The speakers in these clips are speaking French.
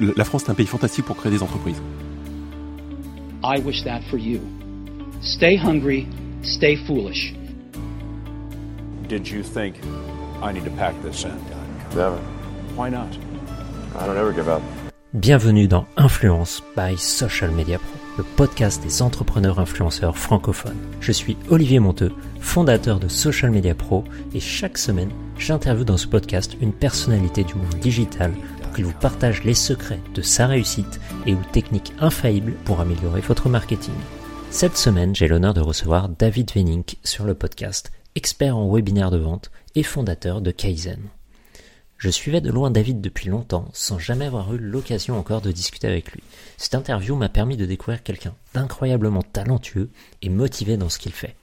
La France est un pays fantastique pour créer des entreprises. I wish that for you. Stay hungry, stay foolish. Did you think I need to pack this in? Never. Why not? I don't ever give up. Bienvenue dans Influence by Social Media Pro, le podcast des entrepreneurs influenceurs francophones. Je suis Olivier Monteux, fondateur de Social Media Pro, et chaque semaine, j'interviewe dans ce podcast une personnalité du monde digital qu'il vous partage les secrets de sa réussite et ou techniques infaillibles pour améliorer votre marketing. Cette semaine, j'ai l'honneur de recevoir David Venink sur le podcast, expert en webinaire de vente et fondateur de Kaizen. Je suivais de loin David depuis longtemps, sans jamais avoir eu l'occasion encore de discuter avec lui. Cette interview m'a permis de découvrir quelqu'un d'incroyablement talentueux et motivé dans ce qu'il fait.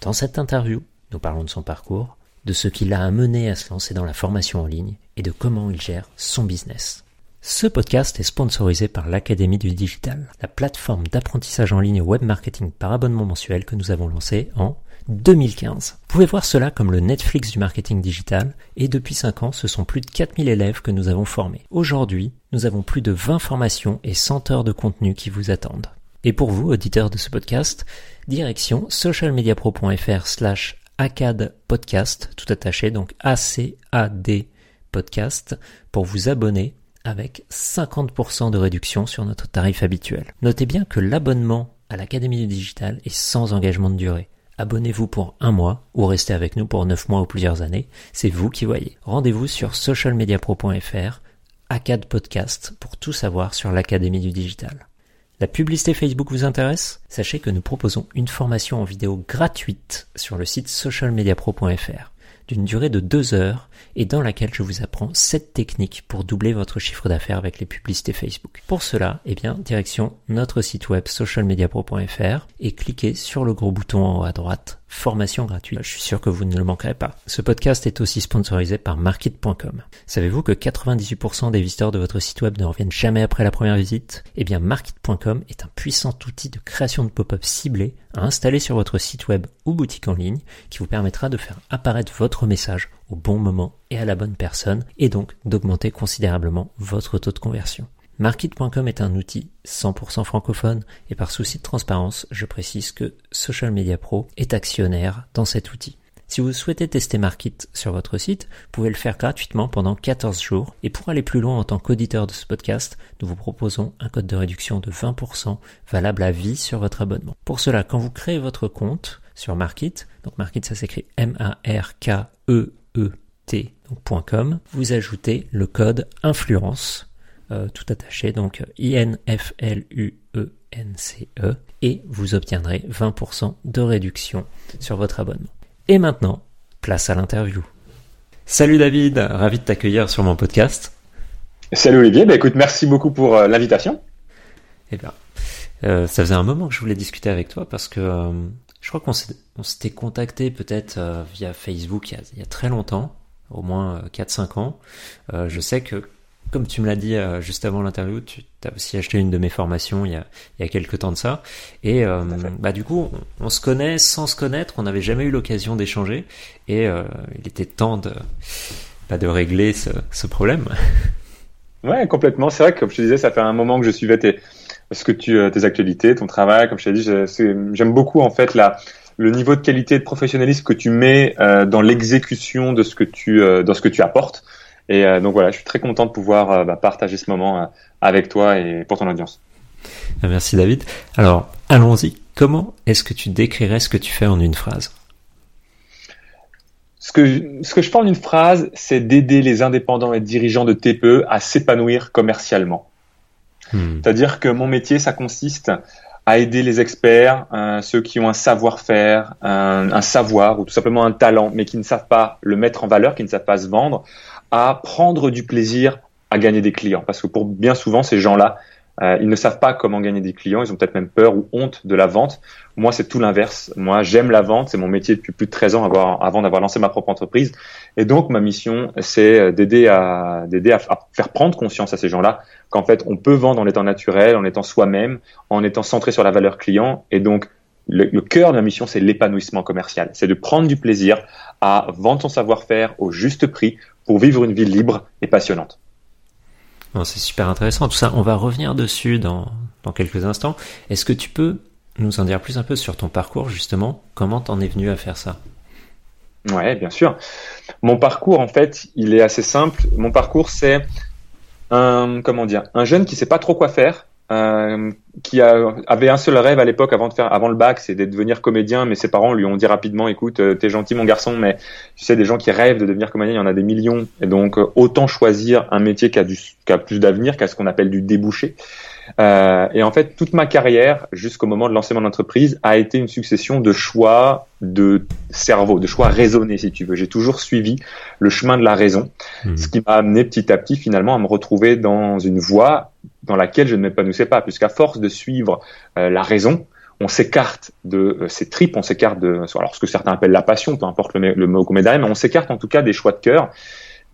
Dans cette interview, nous parlons de son parcours, de ce qui l'a amené à se lancer dans la formation en ligne et de comment il gère son business. Ce podcast est sponsorisé par l'Académie du Digital, la plateforme d'apprentissage en ligne web marketing par abonnement mensuel que nous avons lancé en 2015. Vous pouvez voir cela comme le Netflix du marketing digital et depuis 5 ans, ce sont plus de 4000 élèves que nous avons formés. Aujourd'hui, nous avons plus de 20 formations et 100 heures de contenu qui vous attendent. Et pour vous, auditeurs de ce podcast, direction socialmediapro.fr slash ACAD podcast, tout attaché, donc A-C-A-D podcast, pour vous abonner avec 50% de réduction sur notre tarif habituel. Notez bien que l'abonnement à l'Académie du Digital est sans engagement de durée. Abonnez-vous pour un mois ou restez avec nous pour 9 mois ou plusieurs années. C'est vous qui voyez. Rendez-vous sur socialmediapro.fr, ACAD Podcast, pour tout savoir sur l'Académie du Digital. La publicité Facebook vous intéresse? Sachez que nous proposons une formation en vidéo gratuite sur le site socialmediapro.fr d'une durée de 2 heures et dans laquelle je vous apprends 7 techniques pour doubler votre chiffre d'affaires avec les publicités Facebook. Pour cela, eh bien, direction notre site web socialmediapro.fr et cliquez sur le gros bouton en haut à droite formation gratuite. Je suis sûr que vous ne le manquerez pas. Ce podcast est aussi sponsorisé par Market.com. Savez-vous que 98% des visiteurs de votre site web ne reviennent jamais après la première visite? Eh bien, Market.com est un puissant outil de création de pop-up ciblés à installer sur votre site web ou boutique en ligne qui vous permettra de faire apparaître votre message au bon moment et à la bonne personne et donc d'augmenter considérablement votre taux de conversion. Market.com est un outil 100% francophone et par souci de transparence, je précise que Social Media Pro est actionnaire dans cet outil. Si vous souhaitez tester Market sur votre site, vous pouvez le faire gratuitement pendant 14 jours. Et pour aller plus loin en tant qu'auditeur de ce podcast, nous vous proposons un code de réduction de 20% valable à vie sur votre abonnement. Pour cela, quand vous créez votre compte sur Market, donc Market ça s'écrit M-A-R-K-E-E-T, donc .com, vous ajoutez le code influence euh, tout attaché, donc I-N-F-L-U-E-N-C-E, e, et vous obtiendrez 20% de réduction sur votre abonnement. Et maintenant, place à l'interview. Salut David, ravi de t'accueillir sur mon podcast. Salut Olivier, bah écoute, merci beaucoup pour euh, l'invitation. Eh bien, euh, ça faisait un moment que je voulais discuter avec toi parce que je crois qu'on s'était contacté peut-être via Facebook il y, a, il y, a, très longtemps, au moins 4-5 ans. je sais que comme tu me l'as dit euh, juste avant l'interview, tu as aussi acheté une de mes formations il y a, il y a quelques temps de ça. Et euh, bah, du coup, on, se connaît sans se connaître, on n'avait jamais eu l'occasion d'échanger. Et euh, il était temps de, bah, de régler ce, ce, problème. Ouais, complètement. C'est vrai que, comme je te disais, ça fait un moment que je suivais tes, ce que tu, tes actualités, ton travail. Comme je t'ai dit, j'aime beaucoup en fait la, le niveau de qualité et de professionnalisme que tu mets dans l'exécution de ce que tu, dans ce que tu apportes. Et euh, donc voilà, je suis très content de pouvoir euh, bah, partager ce moment euh, avec toi et pour ton audience. Merci David. Alors, allons-y. Comment est-ce que tu décrirais ce que tu fais en une phrase? Ce que, je, ce que je fais en une phrase, c'est d'aider les indépendants et dirigeants de TPE à s'épanouir commercialement. Hmm. C'est-à-dire que mon métier, ça consiste à aider les experts, euh, ceux qui ont un savoir-faire, un, savoir ou tout simplement un talent, mais qui ne savent pas le mettre en valeur, qui ne savent pas se vendre, à prendre du plaisir à gagner des clients. Parce que pour bien souvent, ces gens-là, euh, ils ne savent pas comment gagner des clients, ils ont peut-être même peur ou honte de la vente. Moi, c'est tout l'inverse. Moi, j'aime la vente, c'est mon métier depuis plus de 13 ans avant d'avoir lancé ma propre entreprise. Et donc, ma mission, c'est d'aider à, d'aider à, faire prendre conscience à ces gens-là qu'en fait, on peut vendre en étant naturel, en étant soi-même, en étant centré sur la valeur client. Et donc, le, le cœur de ma mission, c'est l'épanouissement commercial. C'est de prendre du plaisir à vendre son savoir-faire au juste prix pour vivre une vie libre et passionnante. c'est super intéressant tout ça. On va revenir dessus dans, dans quelques instants. Est-ce que tu peux nous en dire plus un peu sur ton parcours justement? Comment t'en es venu à faire ça? Ouais, bien sûr. Mon parcours, en fait, il est assez simple. Mon parcours, c'est un comment dire, un jeune qui sait pas trop quoi faire, euh, qui a, avait un seul rêve à l'époque avant de faire, avant le bac, c'est de devenir comédien. Mais ses parents lui ont dit rapidement, écoute, euh, t'es gentil mon garçon, mais tu sais, des gens qui rêvent de devenir comédien, il y en a des millions, et donc euh, autant choisir un métier qui a, du, qui a plus d'avenir, qui a ce qu'on appelle du débouché. Euh, et en fait, toute ma carrière, jusqu'au moment de lancer mon entreprise, a été une succession de choix de cerveau, de choix raisonnés, si tu veux. J'ai toujours suivi le chemin de la raison, mmh. ce qui m'a amené petit à petit, finalement, à me retrouver dans une voie dans laquelle je ne m'épanouissais pas, puisqu'à force de suivre euh, la raison, on s'écarte de euh, ces tripes, on s'écarte de alors ce que certains appellent la passion, peu importe le, le mot qu'on met derrière, mais on s'écarte en tout cas des choix de cœur.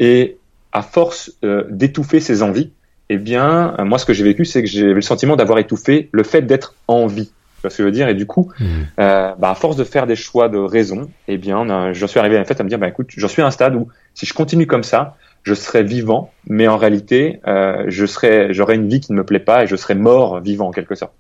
Et à force euh, d'étouffer ses envies, eh bien, euh, moi, ce que j'ai vécu, c'est que j'ai le sentiment d'avoir étouffé le fait d'être en vie. Tu vois ce que je veux dire? Et du coup, mmh. euh, bah, à force de faire des choix de raison, eh bien, je suis arrivé en fait à me dire, bah, écoute, j'en suis à un stade où si je continue comme ça, je serai vivant, mais en réalité, euh, je serai, j'aurai une vie qui ne me plaît pas et je serai mort vivant en quelque sorte.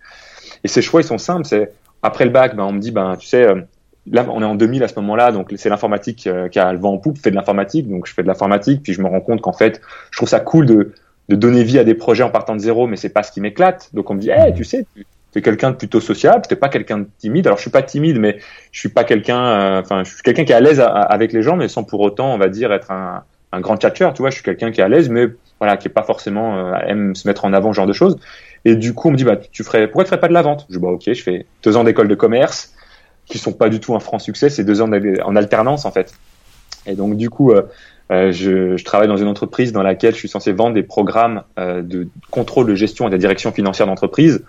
Et ces choix, ils sont simples. C'est après le bac, ben, on me dit, ben, tu sais, euh, là, on est en 2000 à ce moment-là, donc c'est l'informatique euh, qui a le vent en poupe, fait de l'informatique, donc je fais de l'informatique, puis je me rends compte qu'en fait, je trouve ça cool de de donner vie à des projets en partant de zéro, mais c'est pas ce qui m'éclate. Donc on me dit, hey, tu sais, tu es quelqu'un de plutôt sociable, t'es pas quelqu'un de timide. Alors je suis pas timide, mais je suis pas quelqu'un, enfin je suis quelqu'un qui est à l'aise avec les gens, mais sans pour autant, on va dire, être un, un grand tchatcheur. Tu vois, je suis quelqu'un qui est à l'aise, mais voilà, qui est pas forcément euh, aime se mettre en avant, ce genre de choses. Et du coup, on me dit, bah tu ferais, pourquoi tu ferais pas de la vente? Je dis, bah ok, je fais deux ans d'école de commerce, qui sont pas du tout un franc succès, c'est deux ans en alternance en fait. Et donc du coup, euh, euh, je, je, travaille dans une entreprise dans laquelle je suis censé vendre des programmes euh, de contrôle de gestion et de direction financière d'entreprise.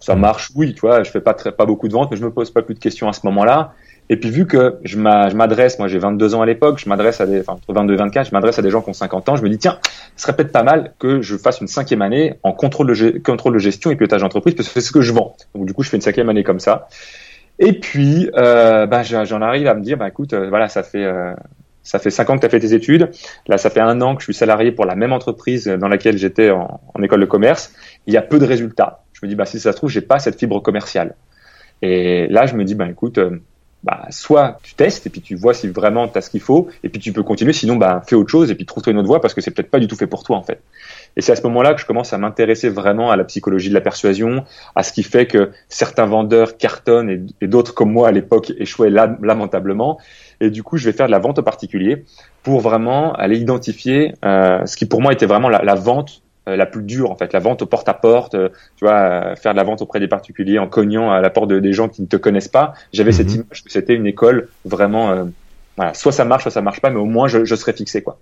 Ça mmh. marche, oui, tu vois, je fais pas très, pas beaucoup de ventes, mais je me pose pas plus de questions à ce moment-là. Et puis vu que je m'adresse, moi j'ai 22 ans à l'époque, je m'adresse à des, enfin entre 22 et 24, je m'adresse à des gens qui ont 50 ans, je me dis tiens, ce serait peut-être pas mal que je fasse une cinquième année en contrôle de, contrôle de gestion et pilotage d'entreprise parce que c'est ce que je vends. Donc du coup je fais une cinquième année comme ça. Et puis euh, bah, j'en arrive à me dire bah écoute, euh, voilà ça fait euh, ça fait cinq ans que tu as fait tes études. Là, ça fait un an que je suis salarié pour la même entreprise dans laquelle j'étais en, école de commerce. Il y a peu de résultats. Je me dis, bah, si ça se trouve, j'ai pas cette fibre commerciale. Et là, je me dis, bah, écoute, euh, bah, soit tu testes et puis tu vois si vraiment tu as ce qu'il faut et puis tu peux continuer. Sinon, bah, fais autre chose et puis trouve-toi une autre voie parce que c'est peut-être pas du tout fait pour toi, en fait. Et c'est à ce moment-là que je commence à m'intéresser vraiment à la psychologie de la persuasion, à ce qui fait que certains vendeurs cartonnent et, d'autres comme moi à l'époque échouaient lamentablement. Et du coup, je vais faire de la vente au particulier pour vraiment aller identifier euh, ce qui pour moi était vraiment la, vente la plus dure en fait, la vente au porte-à-porte, euh, tu vois, euh, faire de la vente auprès des particuliers en cognant à la porte de, des gens qui ne te connaissent pas. J'avais cette mhm. image que c'était une école vraiment, voilà, soit ça marche, soit ça marche pas, mais au moins je, je serais fixé quoi.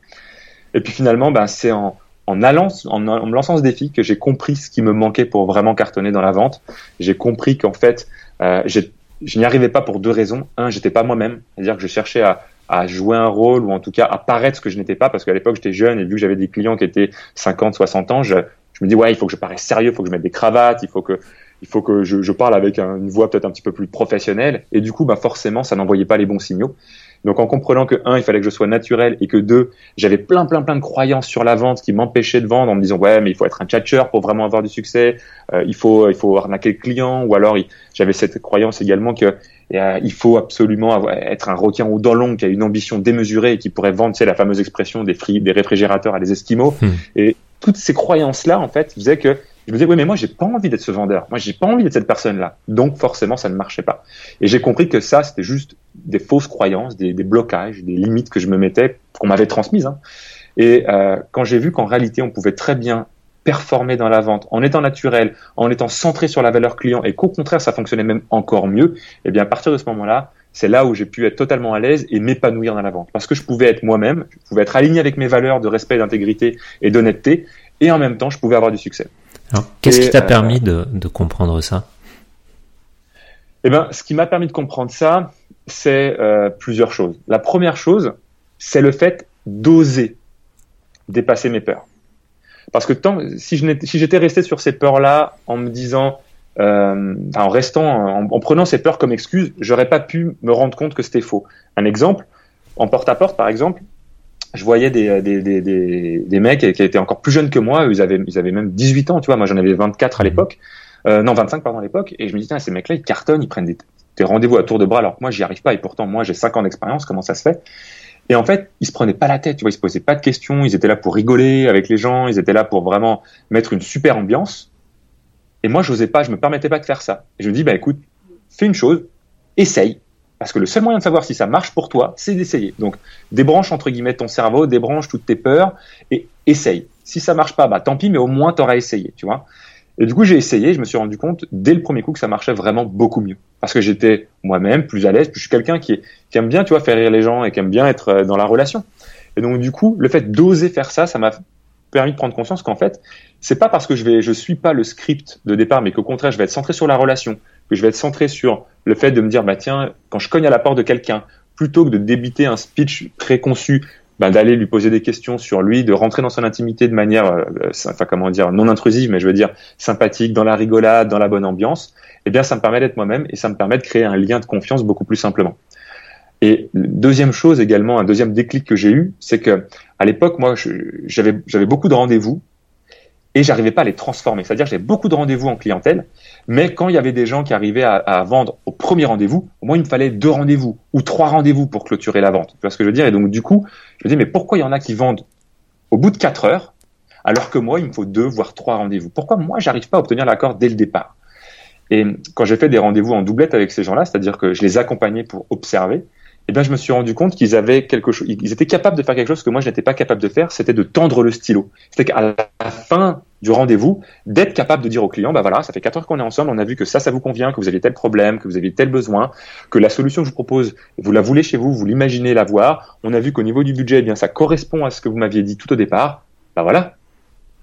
Et puis finalement, ben c'est en, en allant, en, en, me lançant ce défi que j'ai compris ce qui me manquait pour vraiment cartonner dans la vente. J'ai compris qu'en fait, euh, je n'y arrivais pas pour deux raisons. Un, j'étais pas moi-même, c'est-à-dire que je cherchais à, à, jouer un rôle ou en tout cas à paraître ce que je n'étais pas parce qu'à l'époque j'étais jeune et vu que j'avais des clients qui étaient 50, 60 ans, je, je me dis ouais, il faut que je paraisse sérieux, il faut que je mette des cravates, il faut que il faut que je, je parle avec une voix peut-être un petit peu plus professionnelle et du coup bah forcément ça n'envoyait pas les bons signaux. Donc en comprenant que un, il fallait que je sois naturel et que deux, j'avais plein plein plein de croyances sur la vente qui m'empêchaient de vendre en me disant ouais mais il faut être un tchatcheur pour vraiment avoir du succès, euh, il faut il faut arnaquer le client. Ou alors j'avais cette croyance également que euh, il faut absolument être un requin ou dans l'ombre qui a une ambition démesurée et qui pourrait vendre c'est la fameuse expression des, des réfrigérateurs à des esquimaux. Hmm. et toutes ces croyances là en fait faisaient que je me disais, oui, mais moi, j'ai pas envie d'être ce vendeur. Moi, j'ai pas envie d'être cette personne-là. Donc, forcément, ça ne marchait pas. Et j'ai compris que ça, c'était juste des fausses croyances, des, des, blocages, des limites que je me mettais, qu'on m'avait transmises. Hein. Et euh, quand j'ai vu qu'en réalité, on pouvait très bien performer dans la vente en étant naturel, en étant centré sur la valeur client, et qu'au contraire, ça fonctionnait même encore mieux, eh bien, à partir de ce moment-là, c'est là où j'ai pu être totalement à l'aise et m'épanouir dans la vente. Parce que je pouvais être moi-même, je pouvais être aligné avec mes valeurs de respect, d'intégrité et d'honnêteté, et en même temps, je pouvais avoir du succès. Alors, qu'est-ce qui t'a euh, permis de, de, comprendre ça? Eh ben, ce qui m'a permis de comprendre ça, c'est euh, plusieurs choses. La première chose, c'est le fait d'oser dépasser mes peurs. Parce que tant, si j'étais resté sur ces peurs-là en me disant, euh, en restant, en, en, prenant ces peurs comme excuse, j'aurais pas pu me rendre compte que c'était faux. Un exemple, en porte-à-porte, par exemple, je voyais des, des, des, des, des mecs qui étaient encore plus jeunes que moi, ils avaient, ils avaient même 18 ans, tu vois, moi j'en avais 24 à mhm. l'époque, euh, non 25 pardon à l'époque, et je me disais, ces mecs-là, ils cartonnent, ils prennent des, des rendez-vous à tour de bras, alors que moi j'y arrive pas, et pourtant moi j'ai 5 ans d'expérience, comment ça se fait? Et en fait, ils se prenaient pas la tête, tu vois, ils se posaient pas de questions, ils étaient là pour rigoler avec les gens, ils étaient là pour vraiment mettre une super ambiance, et moi j'osais pas, je me permettais pas de faire ça. Et je me dis, bah écoute, fais une chose, essaye, parce que le seul moyen de savoir si ça marche pour toi, c'est d'essayer. Donc, débranche entre guillemets ton cerveau, débranche toutes tes peurs et essaye. Si ça marche pas, bah tant pis, mais au moins t'auras essayé, tu vois. Et du coup, j'ai essayé, je me suis rendu compte dès le premier coup que ça marchait vraiment beaucoup mieux. Parce que j'étais moi-même plus à l'aise, je suis quelqu'un qui, aime bien, tu vois, faire rire les gens et qui aime bien être euh, dans la relation. Et donc, du coup, le fait d'oser faire ça, ça m'a permis de prendre conscience qu'en fait, c'est pas parce que je vais, je suis pas le script de départ, mais qu'au contraire, je vais être centré sur la relation, que je vais être centré sur le fait de me dire, bah tiens, quand je cogne à la porte de quelqu'un, plutôt que de débiter un speech préconçu, bah, d'aller lui poser des questions sur lui, de rentrer dans son intimité de manière, euh, enfin comment dire, non intrusive, mais je veux dire sympathique, dans la rigolade, dans la bonne ambiance, eh bien ça me permet d'être moi-même et ça me permet de créer un lien de confiance beaucoup plus simplement. Et deuxième chose également, un deuxième déclic que j'ai eu, c'est que à l'époque, moi, j'avais j'avais beaucoup de rendez-vous et j'arrivais pas à les transformer. C'est-à-dire j'avais beaucoup de rendez-vous en clientèle, mais quand il y avait des gens qui arrivaient à, vendre au premier rendez-vous, au moins il me fallait deux rendez-vous ou trois rendez-vous pour clôturer la vente. Tu vois ce que je veux dire? Et donc du coup, je me dis mais pourquoi il y en a qui vendent au bout de quatre heures, alors que moi il me faut deux voire trois rendez-vous? Pourquoi moi j'arrive pas à obtenir l'accord dès le départ? Et quand j'ai fait des rendez-vous en doublette avec ces gens-là, c'est-à-dire que je les accompagnais pour observer, eh bien, je me suis rendu compte qu'ils avaient quelque chose, ils étaient capables de faire quelque chose que moi je n'étais pas capable de faire, c'était de tendre le stylo. C'était qu'à la fin du rendez-vous, d'être capable de dire au client, bah voilà, ça fait quatre heures qu'on est ensemble, on a vu que ça, ça vous convient, que vous avez tel problème, que vous avez tel besoin, que la solution que je vous propose, vous la voulez chez vous, vous l'imaginez la voir. On a vu qu'au niveau du budget, eh bien, ça correspond à ce que vous m'aviez dit tout au départ. Bah voilà,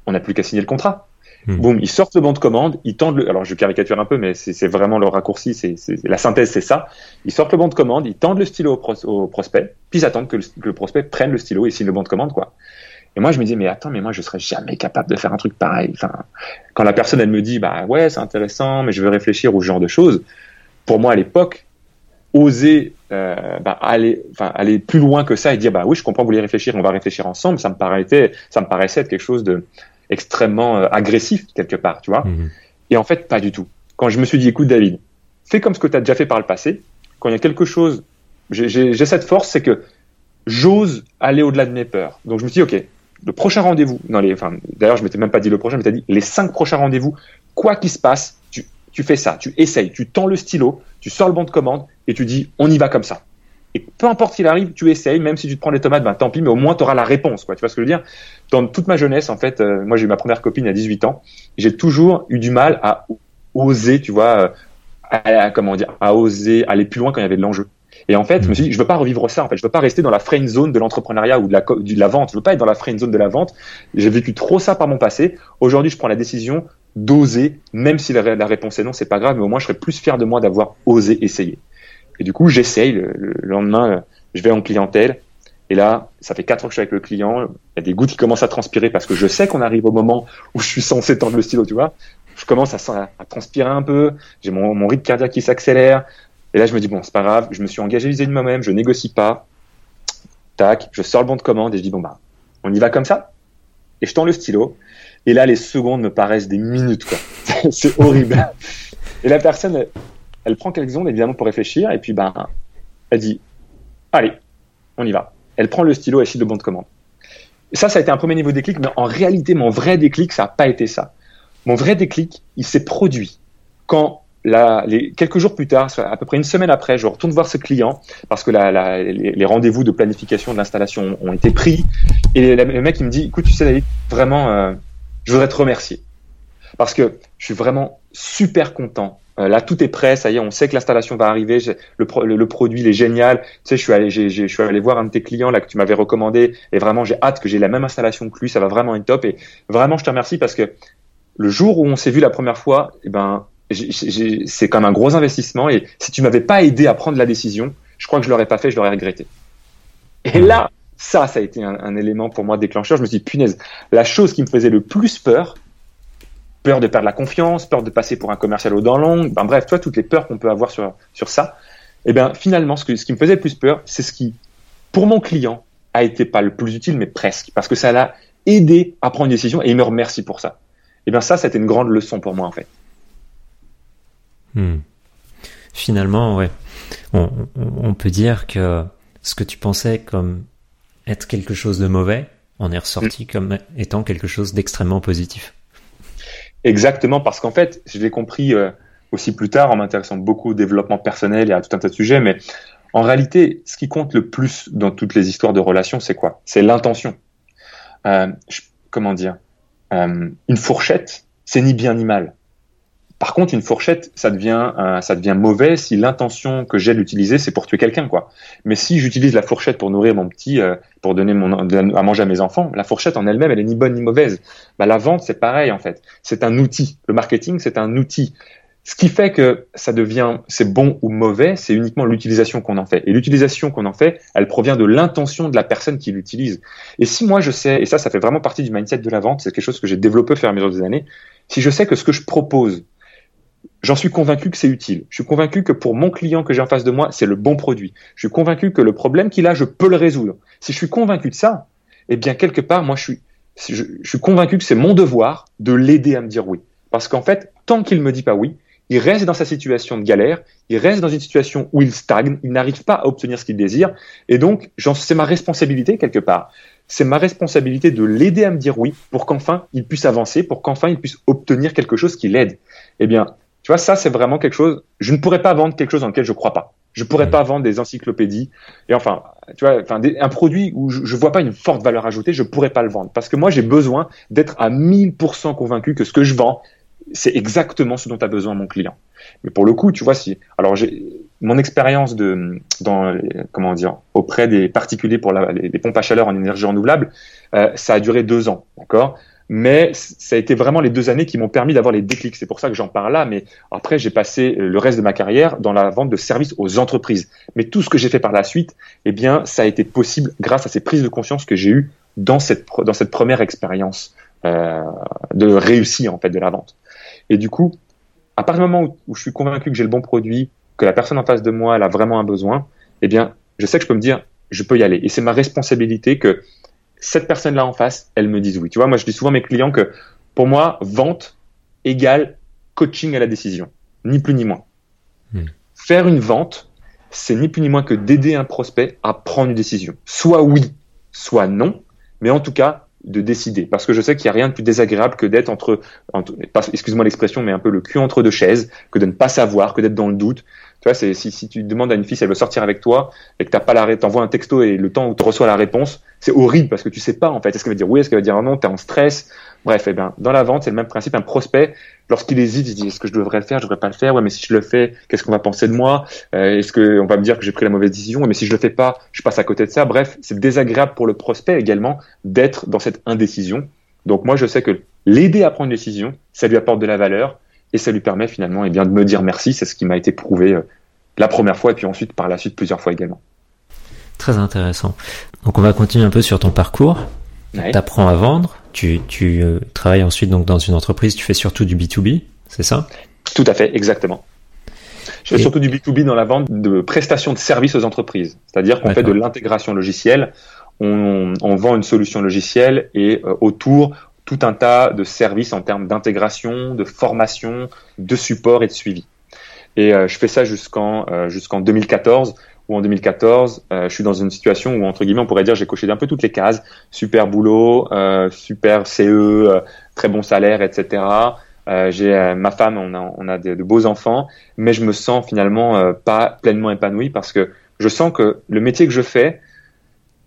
on n'a plus qu'à signer le contrat. Hmm. Boum, ils sortent le banc de commande, ils tendent le, alors je caricature un peu, mais c'est vraiment le raccourci, c'est la synthèse, c'est ça. Ils sortent le banc de commande, ils tendent le stylo au, prospect, puis ils attendent que le, prospect prenne le stylo et signe le banc de commande, quoi. Et moi, je me dis, mais attends, mais moi, je serais jamais capable de faire un truc pareil. Enfin, quand la personne, elle me dit, bah ouais, c'est intéressant, mais je veux réfléchir au genre de choses. Pour moi, à l'époque, oser euh, bah, aller, enfin, aller plus loin que ça et dire, bah oui, je comprends, vous voulez réfléchir, on va réfléchir ensemble, ça me paraissait, ça me paraissait être quelque chose de, extrêmement euh, agressif quelque part, tu vois. Mhm. Et en fait, pas du tout. Quand je me suis dit, écoute David, fais comme ce que tu as déjà fait par le passé. Quand il y a quelque chose, j'ai cette force, c'est que j'ose aller au-delà de mes peurs. Donc je me suis dit, ok, le prochain rendez-vous, les, d'ailleurs je m'étais même pas dit le prochain, je m'étais dit les cinq prochains rendez-vous, quoi qu'il se passe, tu, tu fais ça, tu essayes, tu tends le stylo, tu sors le bon de commande et tu dis, on y va comme ça. Et peu importe qu'il arrive, tu essayes, même si tu te prends les tomates, ben tant pis, mais au moins tu auras la réponse, quoi. Tu vois ce que je veux dire? Dans toute ma jeunesse, en fait, euh, moi j'ai eu ma première copine à 18 ans, j'ai toujours eu du mal à oser, tu vois, euh, à, comment dire, à oser aller plus loin quand il y avait de l'enjeu. Et en fait, je me suis dit, je veux pas revivre ça. En fait, je veux pas rester dans la friend zone de l'entrepreneuriat ou de la, de la vente. Je veux pas être dans la friend zone de la vente. J'ai vécu trop ça par mon passé. Aujourd'hui, je prends la décision d'oser, même si la, la réponse est non, c'est pas grave, mais au moins je serais plus fier de moi d'avoir osé essayer. Et du coup, j'essaye. Le, lendemain, je vais en clientèle. Et là, ça fait quatre ans que je suis avec le client. Il y a des gouttes qui commencent à transpirer parce que je sais qu'on arrive au moment où je suis censé tendre le stylo, tu vois. Je commence à, à transpirer un peu. J'ai mon, mon rythme cardiaque qui s'accélère. Et là, je me dis, bon, c'est pas grave. Je me suis engagé vis-à-vis de moi-même. Je négocie pas. Tac. Je sors le bon de commande et je dis, bon, bah, on y va comme ça. Et je tends le stylo. Et là, les secondes me paraissent des minutes, quoi. c'est horrible. Et la personne, elle prend quelques secondes évidemment pour réfléchir et puis ben elle dit allez on y va. Elle prend le stylo et chie le bon de commande. Ça, ça a été un premier niveau déclic, mais en réalité, mon vrai déclic, ça n'a pas été ça. Mon vrai déclic, il s'est produit quand la, les, quelques jours plus tard, à peu près une semaine après, je retourne voir ce client parce que la, la, les, rendez-vous de planification de l'installation ont, été pris. Et le mec, il me dit, écoute, tu sais, David, vraiment, euh, je voudrais te remercier parce que je suis vraiment super content euh, là, tout est prêt, ça y est, on sait que l'installation va arriver, le, le, produit il est génial. Tu sais, je suis allé, je suis allé voir un de tes clients là que tu m'avais recommandé, et vraiment j'ai hâte que j'ai la même installation que lui, ça va vraiment être top. Et vraiment, je te remercie parce que le jour où on s'est vu la première fois, eh ben, c'est quand même un gros investissement. Et si tu m'avais pas aidé à prendre la décision, je crois que je l'aurais pas fait, je l'aurais regretté. Et là, ça, ça a été un, un, élément pour moi déclencheur. Je me suis dit, punaise, la chose qui me faisait le plus peur, peur de perdre la confiance, peur de passer pour un commercial au dents longues, ben bref, toi toutes les peurs qu'on peut avoir sur, sur ça. Et eh bien finalement, ce, que, ce qui me faisait le plus peur, c'est ce qui, pour mon client, a été pas le plus utile, mais presque, parce que ça l'a aidé à prendre une décision et il me remercie pour ça. Et eh bien ça, c'était une grande leçon pour moi en fait. Hmm. Finalement, ouais, on, on, peut dire que ce que tu pensais comme être quelque chose de mauvais, en est ressorti hmm. comme étant quelque chose d'extrêmement positif. Exactement, parce qu'en fait, je l'ai compris euh, aussi plus tard en m'intéressant beaucoup au développement personnel et à tout un tas de sujets, mais en réalité, ce qui compte le plus dans toutes les histoires de relations, c'est quoi? C'est l'intention. Euh, comment dire? Euh, Une fourchette, c'est ni bien ni mal. Par contre, une fourchette, ça devient, ça devient mauvais si l'intention que j'ai d'utiliser, c'est pour tuer quelqu'un, quoi. Mais si j'utilise la fourchette pour nourrir mon petit, euh, pour donner mon, à manger à mes enfants, la fourchette en elle-même, elle est ni bonne ni mauvaise. Bah, la vente, c'est pareil, en fait. C'est un outil. Le marketing, c'est un outil. Ce qui fait que ça devient, c'est bon ou mauvais, c'est uniquement l'utilisation qu'on en fait. Et l'utilisation qu'on en fait, elle provient de l'intention de la personne qui l'utilise. Et si moi je sais, et ça, ça fait vraiment partie du mindset de la vente, c'est quelque chose que j'ai développé au fur et à mesure des années, si je sais que ce que je propose, j'en suis convaincu que c'est utile. Je suis convaincu que pour mon client que j'ai en face de moi, c'est le bon produit. Je suis convaincu que le problème qu'il a, je peux le résoudre. Si je suis convaincu de ça, eh bien, quelque part, moi, je suis, je, suis convaincu que c'est mon devoir de l'aider à me dire oui. Parce qu'en fait, tant qu'il me dit pas oui, il reste dans sa situation de galère, il reste dans une situation où il stagne, il n'arrive pas à obtenir ce qu'il désire, et donc c'est ma responsabilité quelque part. C'est ma responsabilité de l'aider à me dire oui pour qu'enfin il puisse avancer, pour qu'enfin il puisse obtenir quelque chose qui l'aide. Eh bien, tu vois, ça, c'est vraiment quelque chose. Je ne pourrais pas vendre quelque chose dans lequel je crois pas. Je pourrais pas vendre des encyclopédies. Et enfin, tu vois, enfin, un produit où je, je vois pas une forte valeur ajoutée, je pourrais pas le vendre. Parce que moi, j'ai besoin d'être à 1000% convaincu que ce que je vends, c'est exactement ce dont a besoin mon client. Mais pour le coup, tu vois, si, alors j'ai, mon expérience de, dans, comment dire, auprès des particuliers pour la, les, pompes à chaleur en énergie renouvelable, euh, ça a duré deux ans, d'accord? Mais ça a été vraiment les deux années qui m'ont permis d'avoir les déclics. C'est pour ça que j'en parle là. Mais après, j'ai passé euh, le reste de ma carrière dans la vente de services aux entreprises. Mais tout ce que j'ai fait par la suite, eh bien, ça a été possible grâce à ces prises de conscience que j'ai eues dans cette dans cette première expérience euh, de réussir en fait de la vente. Et du coup, à partir du moment où, je suis convaincu que j'ai le bon produit, que la personne en face de moi elle a vraiment un besoin, eh bien, je sais que je peux me dire, je peux y aller. Et c'est ma responsabilité que cette personne-là en face, elle me dise oui. Tu vois, moi, je dis souvent à mes clients que pour moi, vente égale coaching à la décision, ni plus ni moins. Hmm. Faire une vente, c'est ni plus ni moins que d'aider un prospect à prendre une décision. Soit oui, soit non, mais en tout cas, de décider. Parce que je sais qu'il n'y a rien de plus désagréable que d'être entre, entre excuse-moi l'expression, mais un peu le cul entre deux chaises, que de ne pas savoir, que d'être dans le doute, tu vois, si, si tu demandes à une fille si elle veut sortir avec toi et que t'as pas la t'envoies un texto et le temps où tu reçois la réponse, c'est horrible parce que tu sais pas en fait. Est-ce qu'elle va dire oui, est-ce qu'elle va dire non, t'es en stress. Bref, eh bien, dans la vente, c'est le même principe. Un prospect, lorsqu'il hésite, il dit est-ce que je devrais le faire, je devrais pas le faire. Ouais, mais si je le fais, qu'est-ce qu'on va penser de moi? Euh, Est-ce que on va me dire que j'ai pris la mauvaise décision? Mais si je le fais pas, je passe à côté de ça. Bref, c'est désagréable pour le prospect également d'être dans cette indécision. Donc moi, je sais que l'aider à prendre une décision, ça lui apporte de la valeur et ça lui permet finalement eh bien, de me dire merci. C'est ce qui m'a été prouvé euh, la première fois et puis ensuite par la suite plusieurs fois également. Très intéressant. Donc on va continuer un peu sur ton parcours. Tu apprends à vendre, tu, tu euh, travailles ensuite donc dans une entreprise, tu fais surtout du B2B, c'est ça? Tout à fait, exactement. Je fais surtout du B2B dans la vente de prestations de services aux entreprises. C'est-à-dire qu'on fait de l'intégration logicielle, on, on, vend une solution logicielle et euh, autour tout un tas de services en termes d'intégration, de formation, de support et de suivi. Et euh, je fais ça jusqu'en euh, jusqu'en 2014 où en 2014, euh, je suis dans une situation où entre guillemets on pourrait dire j'ai coché un peu toutes les cases, super boulot, super CE, très bon salaire, etc. j'ai ma femme, on a, on a de, de, beaux enfants, mais je me sens finalement pas pleinement épanoui parce que je sens que le métier que je fais,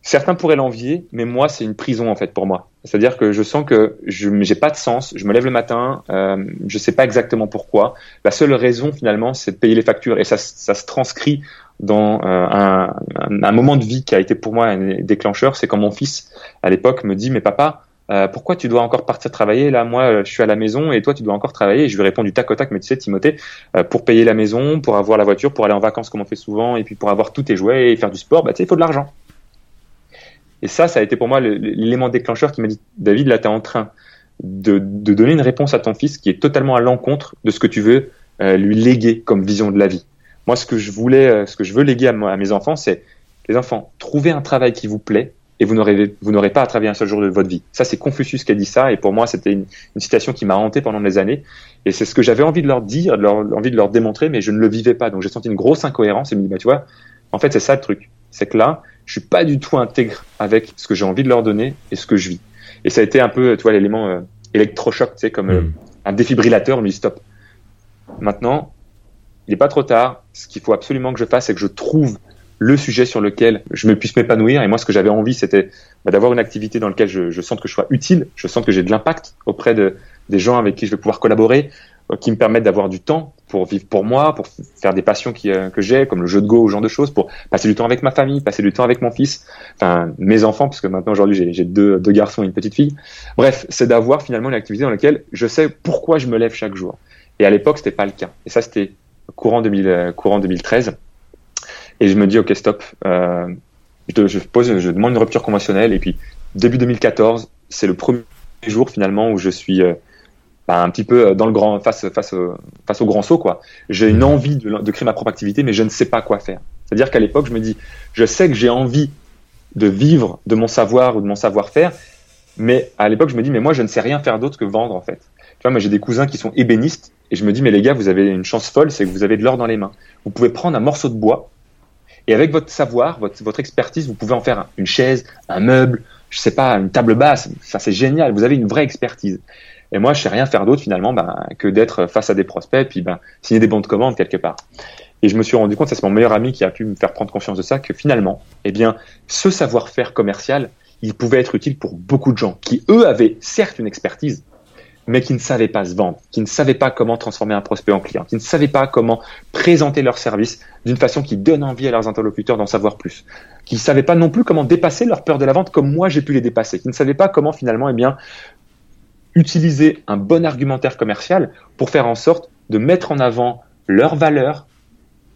Certains pourraient l'envier, mais moi, c'est une prison en fait pour moi. C'est-à-dire que je sens que je n'ai pas de sens. Je me lève le matin, euh, je sais pas exactement pourquoi. La seule raison finalement, c'est de payer les factures et ça, ça se transcrit dans euh, un, un, moment de vie qui a été pour moi un déclencheur. C'est quand mon fils, à l'époque, me dit "Mais papa, euh, pourquoi tu dois encore partir travailler là Moi, je suis à la maison et toi, tu dois encore travailler." Et je lui réponds du tac au tac, mais tu sais, Timothée, euh, pour payer la maison, pour avoir la voiture, pour aller en vacances comme on fait souvent, et puis pour avoir tous tes jouets et faire du sport, bah tu sais, il faut de l'argent. Et ça, ça a été pour moi l'élément déclencheur qui m'a dit, David, là, tu es en train de, de, donner une réponse à ton fils qui est totalement à l'encontre de ce que tu veux euh, lui léguer comme vision de la vie. Moi, ce que je voulais, euh, ce que je veux léguer à, mes enfants, c'est les enfants, trouvez un travail qui vous plaît et vous n'aurez vous n'aurez pas à travailler un seul jour de votre vie. Ça, c'est Confucius qui a dit ça, et pour moi, c'était une, citation qui m'a hanté pendant des années, et c'est ce que j'avais envie de leur dire, de leur, envie de leur démontrer, mais je ne le vivais pas. Donc j'ai senti une grosse incohérence et me dit, bah tu vois, en fait, c'est ça le truc, c'est que là, je suis pas du tout intègre avec ce que j'ai envie de leur donner et ce que je vis. Et ça a été un peu, tu vois, l'élément euh, électrochoc, tu sais, comme euh, mm. un défibrillateur, lui stop. Maintenant, il n'est pas trop tard. Ce qu'il faut absolument que je fasse, c'est que je trouve le sujet sur lequel je me puisse m'épanouir. Et moi, ce que j'avais envie, c'était bah, d'avoir une activité dans laquelle je, je sente que je sois utile, je sens que j'ai de l'impact auprès de, des gens avec qui je vais pouvoir collaborer, euh, qui me permettent d'avoir du temps pour vivre pour moi, pour faire des passions qui, euh, que j'ai, comme le jeu de go, ou genre de choses, pour passer du temps avec ma famille, passer du temps avec mon fils, enfin mes enfants, puisque maintenant aujourd'hui j'ai deux, deux garçons et une petite fille. Bref, c'est d'avoir finalement une activité dans laquelle je sais pourquoi je me lève chaque jour. Et à l'époque, c'était pas le cas. Et ça, c'était courant, 2000, euh, courant 2013. Et je me dis, ok, stop. Euh, je, je, pose, je demande une rupture conventionnelle. Et puis, début 2014, c'est le premier jour finalement où je suis euh, bah, un petit peu dans le grand face face au, face au grand saut quoi. J'ai une envie de, de, créer ma propre activité, mais je ne sais pas quoi faire. C'est-à-dire qu'à l'époque, je me dis, je sais que j'ai envie de vivre de mon savoir ou de mon savoir-faire, mais à l'époque, je me dis, mais moi, je ne sais rien faire d'autre que vendre en fait. Tu vois, moi, j'ai des cousins qui sont ébénistes et je me dis, mais les gars, vous avez une chance folle, c'est que vous avez de l'or dans les mains. Vous pouvez prendre un morceau de bois et avec votre savoir, votre, votre expertise, vous pouvez en faire une chaise, un meuble, je sais pas, une table basse. Ça, c'est génial. Vous avez une vraie expertise. Et moi, je sais rien faire d'autre finalement ben, que d'être face à des prospects et puis ben, signer des bons de commande quelque part. Et je me suis rendu compte, c'est mon meilleur ami qui a pu me faire prendre conscience de ça, que finalement, eh bien, ce savoir-faire commercial, il pouvait être utile pour beaucoup de gens qui, eux, avaient certes une expertise, mais qui ne savaient pas se vendre, qui ne savaient pas comment transformer un prospect en client, qui ne savaient pas comment présenter leur service d'une façon qui donne envie à leurs interlocuteurs d'en savoir plus, qui ne savaient pas non plus comment dépasser leur peur de la vente comme moi j'ai pu les dépasser, qui ne savaient pas comment finalement eh bien utiliser un bon argumentaire commercial pour faire en sorte de mettre en avant leurs valeurs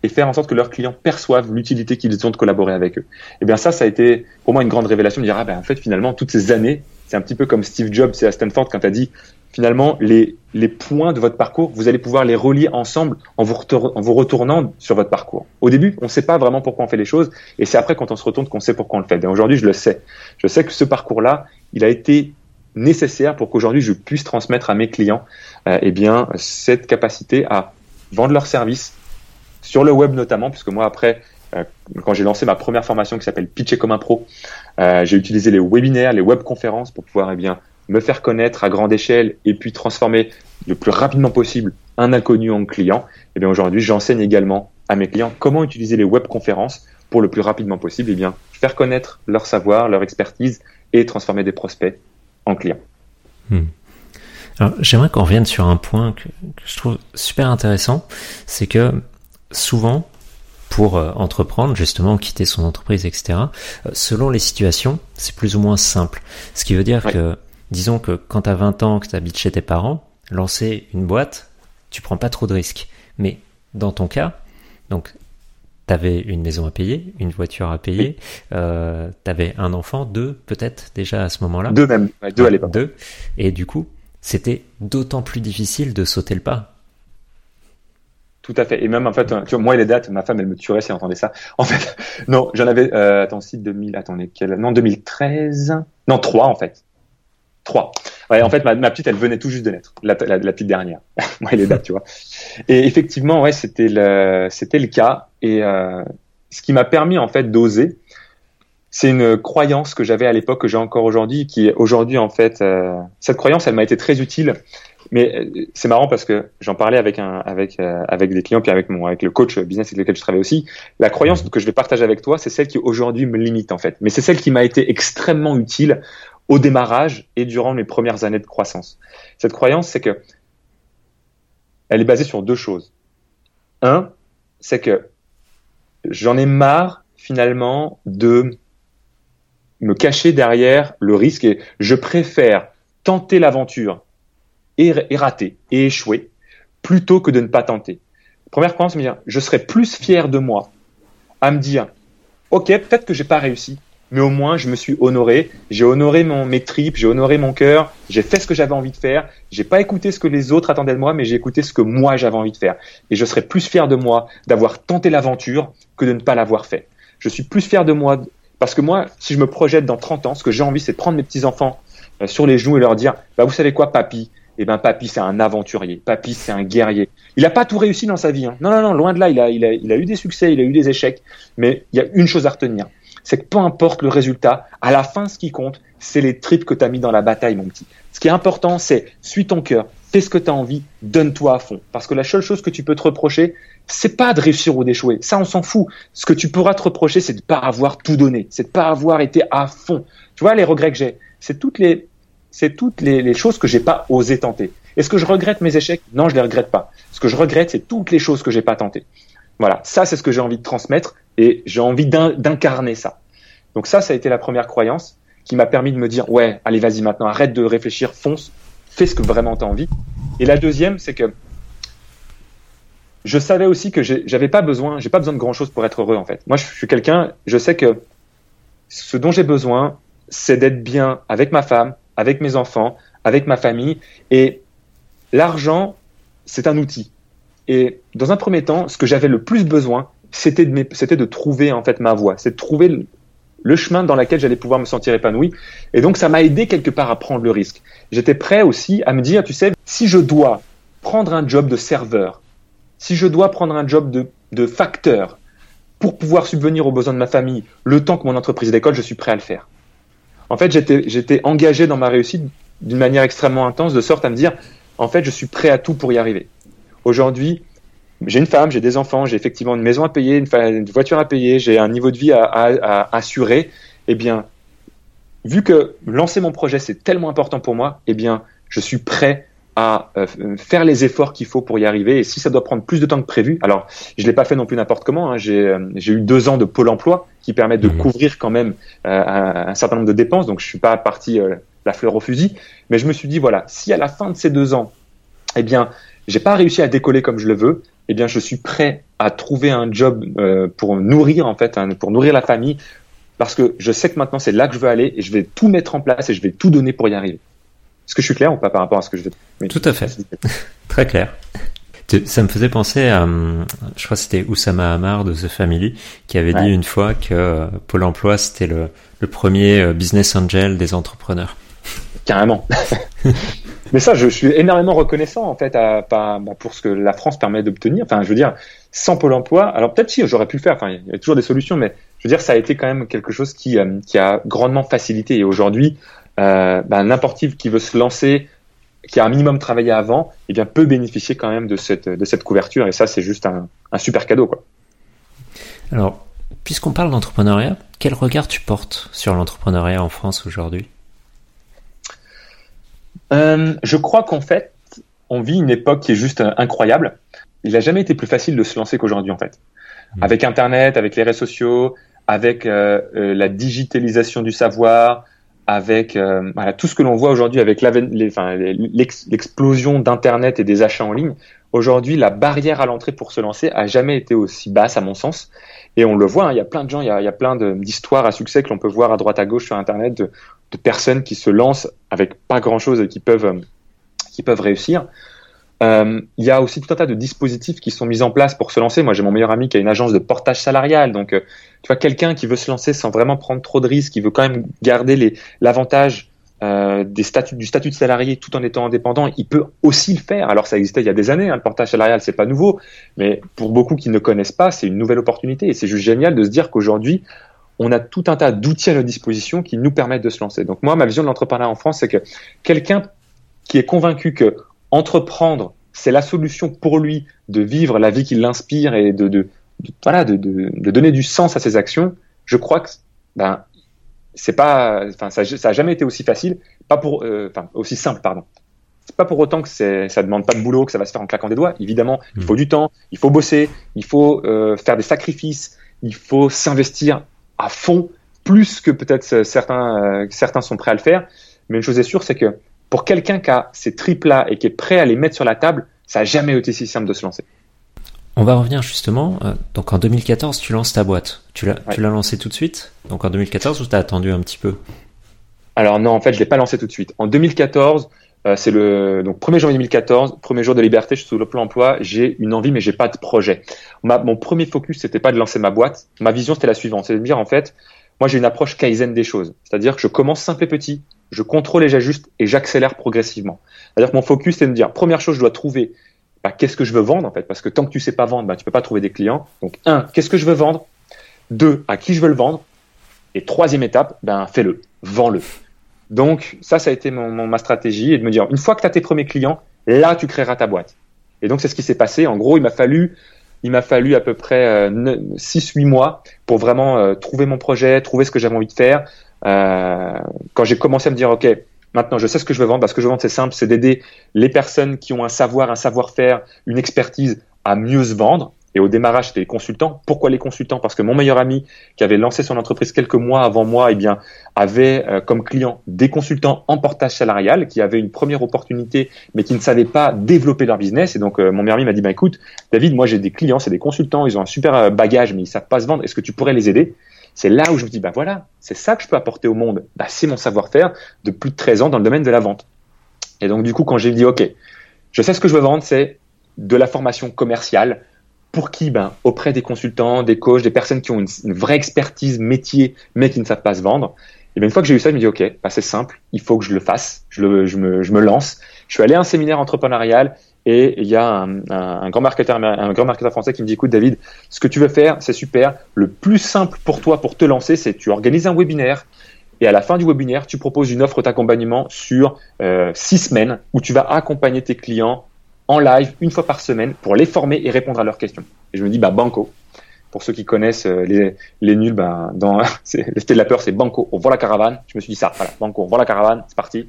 et faire en sorte que leurs clients perçoivent l'utilité qu'ils ont de collaborer avec eux. Et eh bien ça, ça a été pour moi une grande révélation de dire ah ben en fait finalement toutes ces années, c'est un petit peu comme Steve Jobs et à Stanford quand a dit finalement, les, les points de votre parcours, vous allez pouvoir les relier ensemble en vous, en vous retournant sur votre parcours. Au début, on ne sait pas vraiment pourquoi on fait les choses, et c'est après quand on se retourne qu'on sait pourquoi on le fait. Et aujourd'hui, je le sais. Je sais que ce parcours-là, il a été nécessaire pour qu'aujourd'hui je puisse transmettre à mes clients euh, eh bien cette capacité à vendre leurs services sur le web notamment puisque moi après euh, quand j'ai lancé ma première formation qui s'appelle Pitcher comme un pro euh, j'ai utilisé les webinaires les webconférences pour pouvoir eh bien me faire connaître à grande échelle et puis transformer le plus rapidement possible un inconnu en client, et eh bien aujourd'hui, j'enseigne également à mes clients comment utiliser les webconférences pour le plus rapidement possible, et eh bien faire connaître leur savoir, leur expertise et transformer des prospects en clients. Hmm. Alors, j'aimerais qu'on revienne sur un point que, je trouve super intéressant, c'est que souvent, pour euh, entreprendre, justement, quitter son entreprise, etc., euh, selon les situations, c'est plus ou moins simple. Ce qui veut dire que disons que quand tu as 20 ans, que tu habites chez tes parents, lancer une boîte, tu prends pas trop de risques. Mais dans ton cas, donc tu avais une maison à payer, une voiture à payer, euh, tu avais un enfant, deux peut-être déjà à ce moment-là. Deux même, deux à l'époque. Deux. Et du coup, c'était d'autant plus difficile de sauter le pas. Tout à fait. Et même en fait, tu vois, moi les dates, ma femme elle me tuerait si elle entendait ça. En fait, non, j'en avais. Euh, attends, si 2000, attendez, quelle, non 2013, non 3 en fait. Trois. Ouais, en fait, ma, petite, elle venait tout juste de naître, la, petite dernière. Moi, elle est date, tu vois. Et effectivement, ouais, c'était le, c'était le cas. Et euh, ce qui m'a permis en fait d'oser, c'est une croyance que j'avais à l'époque, que j'ai encore aujourd'hui, qui aujourd'hui en fait, euh, cette croyance, elle m'a été très utile. Mais euh, c'est marrant parce que j'en parlais avec un, avec, euh, avec des clients, puis avec mon, avec le coach business avec lequel je travaille aussi. La croyance que je vais partager avec toi, c'est celle qui aujourd'hui me limite en fait. Mais c'est celle qui m'a été extrêmement utile au démarrage et durant mes premières années de croissance. Cette croyance, c'est que elle est basée sur deux choses. Un, c'est que j'en ai marre finalement de me cacher derrière le risque et je préfère tenter l'aventure et, rater et échouer plutôt que de ne pas tenter. Première croyance, je serais plus fier de moi à me dire, ok, peut-être que j'ai pas réussi, mais au moins je me suis honoré, j'ai honoré mon, mes tripes, j'ai honoré mon cœur, j'ai fait ce que j'avais envie de faire, j'ai pas écouté ce que les autres attendaient de moi, mais j'ai écouté ce que moi j'avais envie de faire. Et je serais plus fier de moi d'avoir tenté l'aventure que de ne pas l'avoir fait. Je suis plus fier de moi Parce que moi, si je me projette dans 30 ans, ce que j'ai envie, c'est de prendre mes petits-enfants euh, sur les genoux et leur dire, bah, vous savez quoi, papy? Eh ben, papy, c'est un aventurier. Papy, c'est un guerrier. Il n'a pas tout réussi dans sa vie. Hein. Non, non, non, loin de là. Il a, il, a, il a eu des succès, il a eu des échecs. Mais il y a une chose à retenir. C'est que peu importe le résultat, à la fin, ce qui compte, c'est les tripes que tu as mis dans la bataille, mon petit. Ce qui est important, c'est suis ton cœur, fais ce que tu as envie, donne-toi à fond. Parce que la seule chose que tu peux te reprocher, c'est pas de réussir ou d'échouer. Ça, on s'en fout. Ce que tu pourras te reprocher, c'est de pas avoir tout donné, c'est de pas avoir été à fond. Tu vois, les regrets que j'ai, c'est toutes les, c'est toutes les, les choses que j'ai pas osé tenter. Est-ce que je regrette mes échecs? Non, je les regrette pas. Ce que je regrette, c'est toutes les choses que j'ai pas tentées. Voilà, ça, c'est ce que j'ai envie de transmettre et j'ai envie d'incarner ça. Donc ça, ça a été la première croyance qui m'a permis de me dire ouais, allez, vas-y maintenant, arrête de réfléchir, fonce, fais ce que vraiment tu as envie. Et la deuxième, c'est que je savais aussi que j'avais pas besoin, j'ai pas besoin de grand chose pour être heureux en fait. Moi, je suis quelqu'un, je sais que ce dont j'ai besoin, c'est d'être bien avec ma femme, avec mes enfants, avec ma famille. Et l'argent, c'est un outil. Et dans un premier temps, ce que j'avais le plus besoin, c'était de, trouver en fait ma voie, c'est de trouver le chemin dans lequel j'allais pouvoir me sentir épanoui. Et donc, ça m'a aidé quelque part à prendre le risque. J'étais prêt aussi à me dire, tu sais, si je dois prendre un job de serveur, si je dois prendre un job de, facteur pour pouvoir subvenir aux besoins de ma famille, le temps que mon entreprise d'école, je suis prêt à le faire. En fait, j'étais engagé dans ma réussite d'une manière extrêmement intense, de sorte à me dire, en fait, je suis prêt à tout pour y arriver. Aujourd'hui, j'ai une femme, j'ai des enfants, j'ai effectivement une maison à payer, une, voiture à payer, j'ai un niveau de vie à, à, assurer. Eh bien, vu que lancer mon projet c'est tellement important pour moi, eh bien, je suis prêt à euh, faire les efforts qu'il faut pour y arriver. Et si ça doit prendre plus de temps que prévu, alors je l'ai pas fait non plus n'importe comment. Hein, euh, j'ai eu deux ans de pôle emploi qui permettent de mmh. couvrir quand même euh, un, certain nombre de dépenses. Donc je suis pas parti la fleur au fusil, mais je me suis dit voilà, si à la fin de ces deux ans, eh bien, j'ai pas réussi à décoller comme je le veux, eh bien, je suis prêt à trouver un job euh, pour nourrir en fait, hein, pour nourrir la famille, parce que je sais que maintenant c'est là que je veux aller et je vais tout mettre en place et je vais tout donner pour y arriver. Est-ce que je suis clair ou pas par rapport à ce que je veux Tout à fait, très clair. Ça me faisait penser à, je crois que c'était Oussama Hamar de The Family qui avait dit une fois que euh, Pôle Emploi c'était le, le premier euh, business angel des entrepreneurs. Carrément. Mais ça, je, suis énormément reconnaissant en fait bah, pour ce que la France permet d'obtenir. Enfin, je veux dire, sans Pôle Emploi, alors peut-être si j'aurais pu le faire. Enfin, il y a toujours des solutions, mais je veux dire, ça a été quand même quelque chose qui, euh, a grandement facilité. Et aujourd'hui, euh, bah, n'importe qui veut se lancer, qui a un minimum travaillé avant, eh bien, peut bénéficier quand même de cette de cette couverture. Et ça, c'est juste un, un super cadeau, quoi. Alors, puisqu'on parle d'entrepreneuriat, quel regard tu portes sur l'entrepreneuriat en France aujourd'hui? Euh, je crois qu'en fait, on vit une époque qui est juste euh, incroyable. Il n'a jamais été plus facile de se lancer qu'aujourd'hui, en fait. Mmh. Avec Internet, avec les réseaux sociaux, avec euh, la digitalisation du savoir, avec voilà, tout ce que l'on voit aujourd'hui avec l'explosion d'Internet et des achats en ligne. Aujourd'hui, la barrière à l'entrée pour se lancer a jamais été aussi basse, à mon sens. Et on le voit, hein, il y a plein de gens, il y a, plein d'histoires à succès que l'on peut voir à droite à gauche sur Internet de, personnes qui se lancent avec pas grand chose et qui peuvent, euh, qui peuvent réussir. Euh, il y a aussi tout un tas de dispositifs qui sont mis en place pour se lancer. Moi, j'ai mon meilleur ami qui a une agence de portage salarial. Donc, euh, tu vois, quelqu'un qui veut se lancer sans vraiment prendre trop de risques, qui veut quand même garder l'avantage euh, des statuts, du statut de salarié tout en étant indépendant, il peut aussi le faire. Alors, ça existait il y a des années. Hein, le portage salarial, c'est pas nouveau, mais pour beaucoup qui ne connaissent pas, c'est une nouvelle opportunité. Et c'est juste génial de se dire qu'aujourd'hui, on a tout un tas d'outils à notre disposition qui nous permettent de se lancer. Donc moi, ma vision de l'entrepreneuriat en France, c'est que quelqu'un qui est convaincu que entreprendre, c'est la solution pour lui de vivre la vie qui l'inspire et de, de, voilà, de, de, donner du sens à ses actions, je crois que ben, c'est pas, enfin, ça, ça a jamais été aussi facile, pas pour, euh, enfin, aussi simple, pardon. C'est pas pour autant que ça demande pas de boulot, que ça va se faire en claquant des doigts. Évidemment, il faut mmh. du temps, il faut bosser, il faut euh, faire des sacrifices, il faut s'investir à fond, plus que peut-être certains, euh, certains sont prêts à le faire. Mais une chose est sûre, c'est que pour quelqu'un qui a ces tripes-là et qui est prêt à les mettre sur la table, ça n'a jamais été si simple de se lancer. On va revenir justement. Euh, donc en 2014, tu lances ta boîte. Tu l'as, tu l'as lancé tout de suite? Donc en 2014 ou tu as attendu un petit peu? Alors non, en fait, je l'ai pas lancé tout de suite. En 2014, euh, c'est le donc 1er janvier 2014, premier jour de liberté, je suis sous le plan emploi, j'ai une envie mais j'ai pas de projet. mon premier focus c'était pas de lancer ma boîte, ma vision c'était la suivante, c'est de me dire en fait, moi j'ai une approche Kaizen des choses. C'est-à-dire que je commence simple et petit, je contrôle et j'ajuste et j'accélère progressivement. C'est-à-dire que mon focus, c'est de me dire, première chose, je dois trouver bah, qu'est-ce que je veux vendre en fait, parce que tant que tu sais pas vendre, bah, tu peux pas trouver des clients. Donc un, qu'est-ce que je veux vendre? Deux, à qui je veux le vendre? Et troisième étape, ben fais-le, vends-le. Donc ça, ça a été mon, ma stratégie et de me dire, une fois que tu as tes premiers clients, là tu créeras ta boîte. Et donc c'est ce qui s'est passé. En gros, il m'a fallu il m'a fallu à peu près 6-8 euh, mois pour vraiment euh, trouver mon projet, trouver ce que j'avais envie de faire. Euh, quand j'ai commencé à me dire, OK, maintenant je sais ce que je veux vendre, parce que je veux vendre, c'est simple, c'est d'aider les personnes qui ont un savoir, un savoir-faire, une expertise à mieux se vendre. Et au démarrage, c'était les consultants. Pourquoi les consultants? Parce que mon meilleur ami, qui avait lancé son entreprise quelques mois avant moi, eh bien, avait euh, comme client des consultants en portage salarial qui avaient une première opportunité, mais qui ne savaient pas développer leur business. Et donc, euh, mon meilleur ami m'a dit, bah, écoute, David, moi, j'ai des clients, c'est des consultants, ils ont un super euh, bagage, mais ils savent pas se vendre. Est-ce que tu pourrais les aider? C'est là où je me dis, bah voilà, c'est ça que je peux apporter au monde. Bah, c'est mon savoir-faire de plus de 13 ans dans le domaine de la vente. Et donc, du coup, quand j'ai dit, OK, je sais ce que je veux vendre, c'est de la formation commerciale, pour qui ben, Auprès des consultants, des coachs, des personnes qui ont une, vraie expertise métier, mais qui ne savent pas se vendre. Et bien, une fois que j'ai eu ça, je me dis, OK, ben, c'est simple, il faut que je le fasse, je, le, je, me, je me lance. Je suis allé à un séminaire entrepreneurial et il y a un, un, grand marketeur, un grand marketeur français qui me dit, écoute David, ce que tu veux faire, c'est super. Le plus simple pour toi, pour te lancer, c'est tu organises un webinaire, et à la fin du webinaire, tu proposes une offre d'accompagnement sur euh, six semaines où tu vas accompagner tes clients en live une fois par semaine pour les former et répondre à leurs questions. Et je me dis, bah, banco. Pour ceux qui connaissent euh, les, les nuls, bah, dans l'effet de la peur, c'est banco, on vend la caravane. Je me suis dit ça, voilà, banco, on vend la caravane, c'est parti.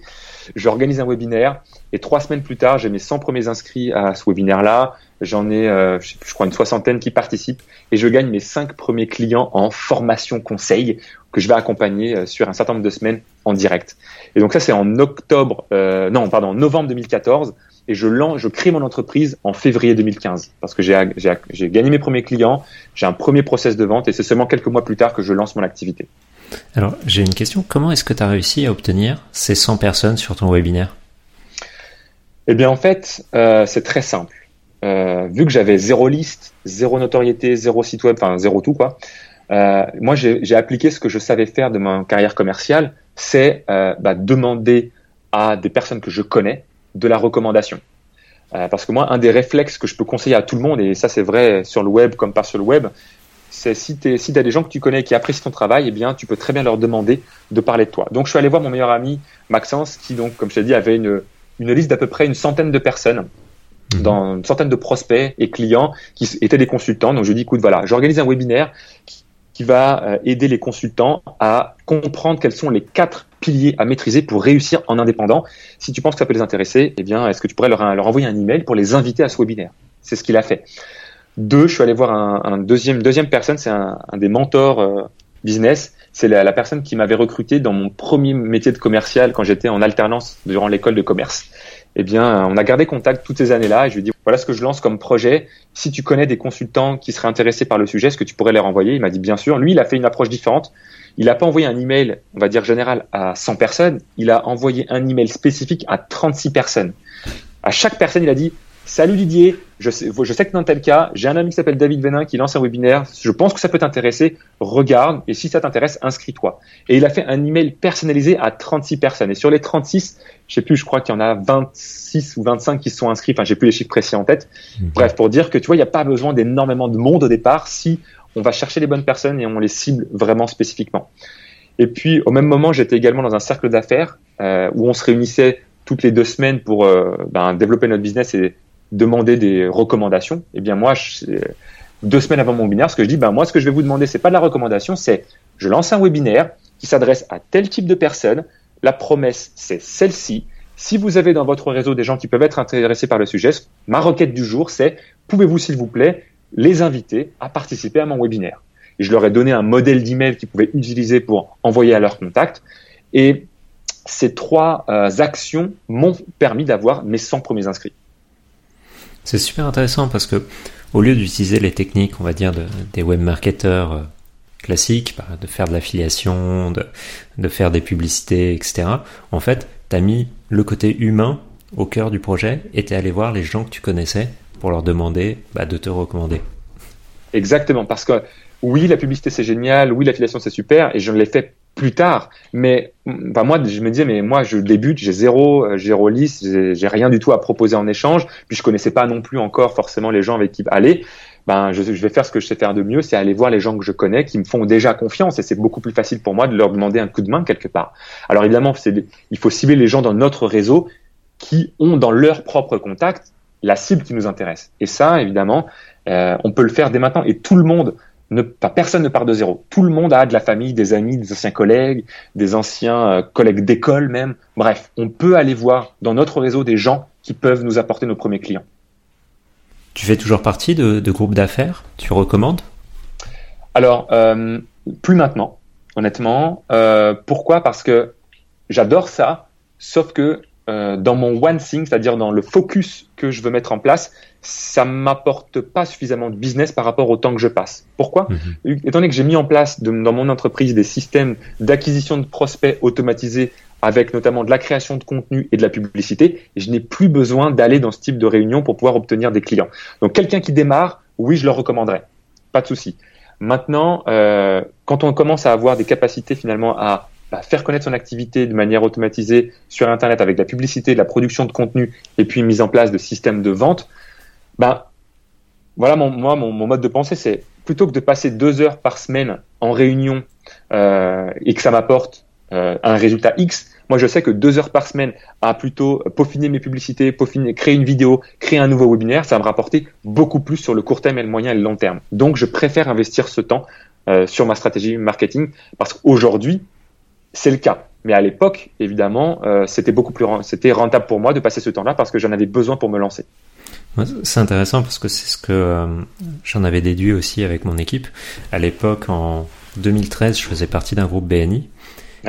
J'organise un webinaire et trois semaines plus tard, j'ai mes 100 premiers inscrits à ce webinaire-là. J'en ai, euh, je, crois, une soixantaine qui participent et je gagne mes cinq premiers clients en formation conseil que je vais accompagner euh, sur un certain nombre de semaines en direct. Et donc ça, c'est en octobre, euh, non, pardon, novembre 2014 et je lance, je crée mon entreprise en février 2015 parce que j'ai gagné mes premiers clients, j'ai un premier process de vente et c'est seulement quelques mois plus tard que je lance mon activité. Alors j'ai une question, comment est-ce que tu as réussi à obtenir ces 100 personnes sur ton webinaire? Eh bien en fait, euh, c'est très simple. Euh, vu que j'avais zéro liste, zéro notoriété, zéro site web, enfin zéro tout quoi, euh, moi j'ai appliqué ce que je savais faire de ma carrière commerciale, c'est bah, demander à des personnes que je connais de la recommandation. Parce que moi, un des réflexes que je peux conseiller à tout le monde, et ça c'est vrai sur le web comme pas sur le web, c'est si tu si as des gens que tu connais qui apprécient ton travail, eh bien tu peux très bien leur demander de parler de toi. Donc je suis allé voir mon meilleur ami Maxence, qui donc, comme je t'ai dit, avait une, une liste d'à peu près une centaine de personnes mhm. dans une centaine de prospects et clients qui étaient des consultants. Donc je lui dis, écoute, voilà, j'organise un webinaire qui, qui va euh, aider les consultants à comprendre quels sont les quatre piliers à maîtriser pour réussir en indépendant. Si tu penses que ça peut les intéresser, eh bien, est-ce que tu pourrais leur, leur envoyer un email pour les inviter à ce webinaire? C'est ce qu'il a fait. Deux, je suis allé voir un, un deuxième deuxième personne, c'est un, un, des mentors euh, business. C'est la, la, personne qui m'avait recruté dans mon premier métier de commercial quand j'étais en alternance durant l'école de commerce. Eh bien, on a gardé contact toutes ces années-là et je lui ai dit voilà ce que je lance comme projet. Si tu connais des consultants qui seraient intéressés par le sujet, est-ce que tu pourrais les renvoyer? Il m'a dit bien sûr. Lui, il a fait une approche différente. Il n'a pas envoyé un email, on va dire général, à 100 personnes. Il a envoyé un email spécifique à 36 personnes. À chaque personne, il a dit Salut Didier, je sais, je sais que dans tel cas, j'ai un ami qui s'appelle David Venin qui lance un webinaire. Je pense que ça peut t'intéresser. Regarde et si ça t'intéresse, inscris-toi. Et il a fait un email personnalisé à 36 personnes. Et sur les 36, je sais plus, je crois qu'il y en a 26 ou 25 qui sont inscrits. Enfin, j'ai plus les chiffres précis en tête. Bref, pour dire que tu vois, il n'y a pas besoin d'énormément de monde au départ si on va chercher les bonnes personnes et on les cible vraiment spécifiquement. Et puis, au même moment, j'étais également dans un cercle d'affaires euh, où on se réunissait toutes les deux semaines pour euh, ben, développer notre business et demander des recommandations. Eh bien, moi, deux semaines avant mon webinaire, ce que je dis, ben moi, ce que je vais vous demander, c'est pas de la recommandation, c'est je lance un webinaire qui s'adresse à tel type de personnes. La promesse, c'est celle-ci. Si vous avez dans votre réseau des gens qui peuvent être intéressés par le sujet, ma requête du jour, c'est pouvez-vous, s'il vous plaît, les inviter à participer à mon webinaire? Je leur ai donné un modèle d'email qu'ils pouvaient utiliser pour envoyer à leurs contacts. Et ces trois euh, actions m'ont permis d'avoir mes 100 premiers inscrits. C'est super intéressant parce que au lieu d'utiliser les techniques, on va dire, des web marketeurs euh, classiques, bah, de faire de l'affiliation, de, faire des publicités, etc., en fait, tu as mis le côté humain au cœur du projet et tu es allé voir les gens que tu connaissais pour leur demander bah, de te recommander. Exactement, parce que oui, la publicité c'est génial, oui, l'affiliation c'est super, et je l'ai fait plus tard. Mais moi, je me disais, mais moi, je débute, j'ai zéro, euh, zéro liste, j'ai rien du tout à proposer en échange, puis je connaissais pas non plus encore forcément les gens avec qui aller. Ben, je, je vais faire ce que je sais faire de mieux, c'est aller voir les gens que je connais, qui me font déjà confiance, et c'est beaucoup plus facile pour moi de leur demander un coup de main quelque part. Alors évidemment, il faut cibler les gens dans notre réseau qui ont dans leur propre contact la cible qui nous intéresse. Et ça, évidemment, euh, on peut le faire dès maintenant. Et tout le monde, ne, pas, personne ne part de zéro. Tout le monde a de la famille, des amis, des anciens collègues, des anciens euh, collègues d'école même. Bref, on peut aller voir dans notre réseau des gens qui peuvent nous apporter nos premiers clients. Tu fais toujours partie de, de groupes d'affaires? Tu recommandes? Alors, euh, plus maintenant, honnêtement. Euh, pourquoi? Parce que j'adore ça, sauf que euh, dans mon one thing, c'est-à-dire dans le focus que je veux mettre en place, ça m'apporte pas suffisamment de business par rapport au temps que je passe. Pourquoi mhm. Étant donné que j'ai mis en place dans mon entreprise des systèmes d'acquisition de prospects automatisés avec notamment de la création de contenu et de la publicité, je n'ai plus besoin d'aller dans ce type de réunion pour pouvoir obtenir des clients. Donc quelqu'un qui démarre, oui, je le recommanderais. Pas de souci. Maintenant, euh, quand on commence à avoir des capacités finalement à bah, faire connaître son activité de manière automatisée sur Internet avec la publicité, la production de contenu et puis mise en place de systèmes de vente, ben voilà mon, moi mon, mode de pensée, c'est plutôt que de passer deux heures par semaine en réunion euh, et que ça m'apporte euh, un résultat X, moi je sais que deux heures par semaine à plutôt peaufiner mes publicités, peaufiner, créer une vidéo, créer un nouveau webinaire, ça va me rapporter beaucoup plus sur le court terme et le moyen et le long terme. Donc je préfère investir ce temps euh, sur ma stratégie marketing parce qu'aujourd'hui c'est le cas. Mais à l'époque, évidemment, euh, c'était beaucoup plus c'était rentable pour moi de passer ce temps-là parce que j'en avais besoin pour me lancer. C'est intéressant parce que c'est ce que euh, j'en avais déduit aussi avec mon équipe. À l'époque, en 2013, je faisais partie d'un groupe BNI.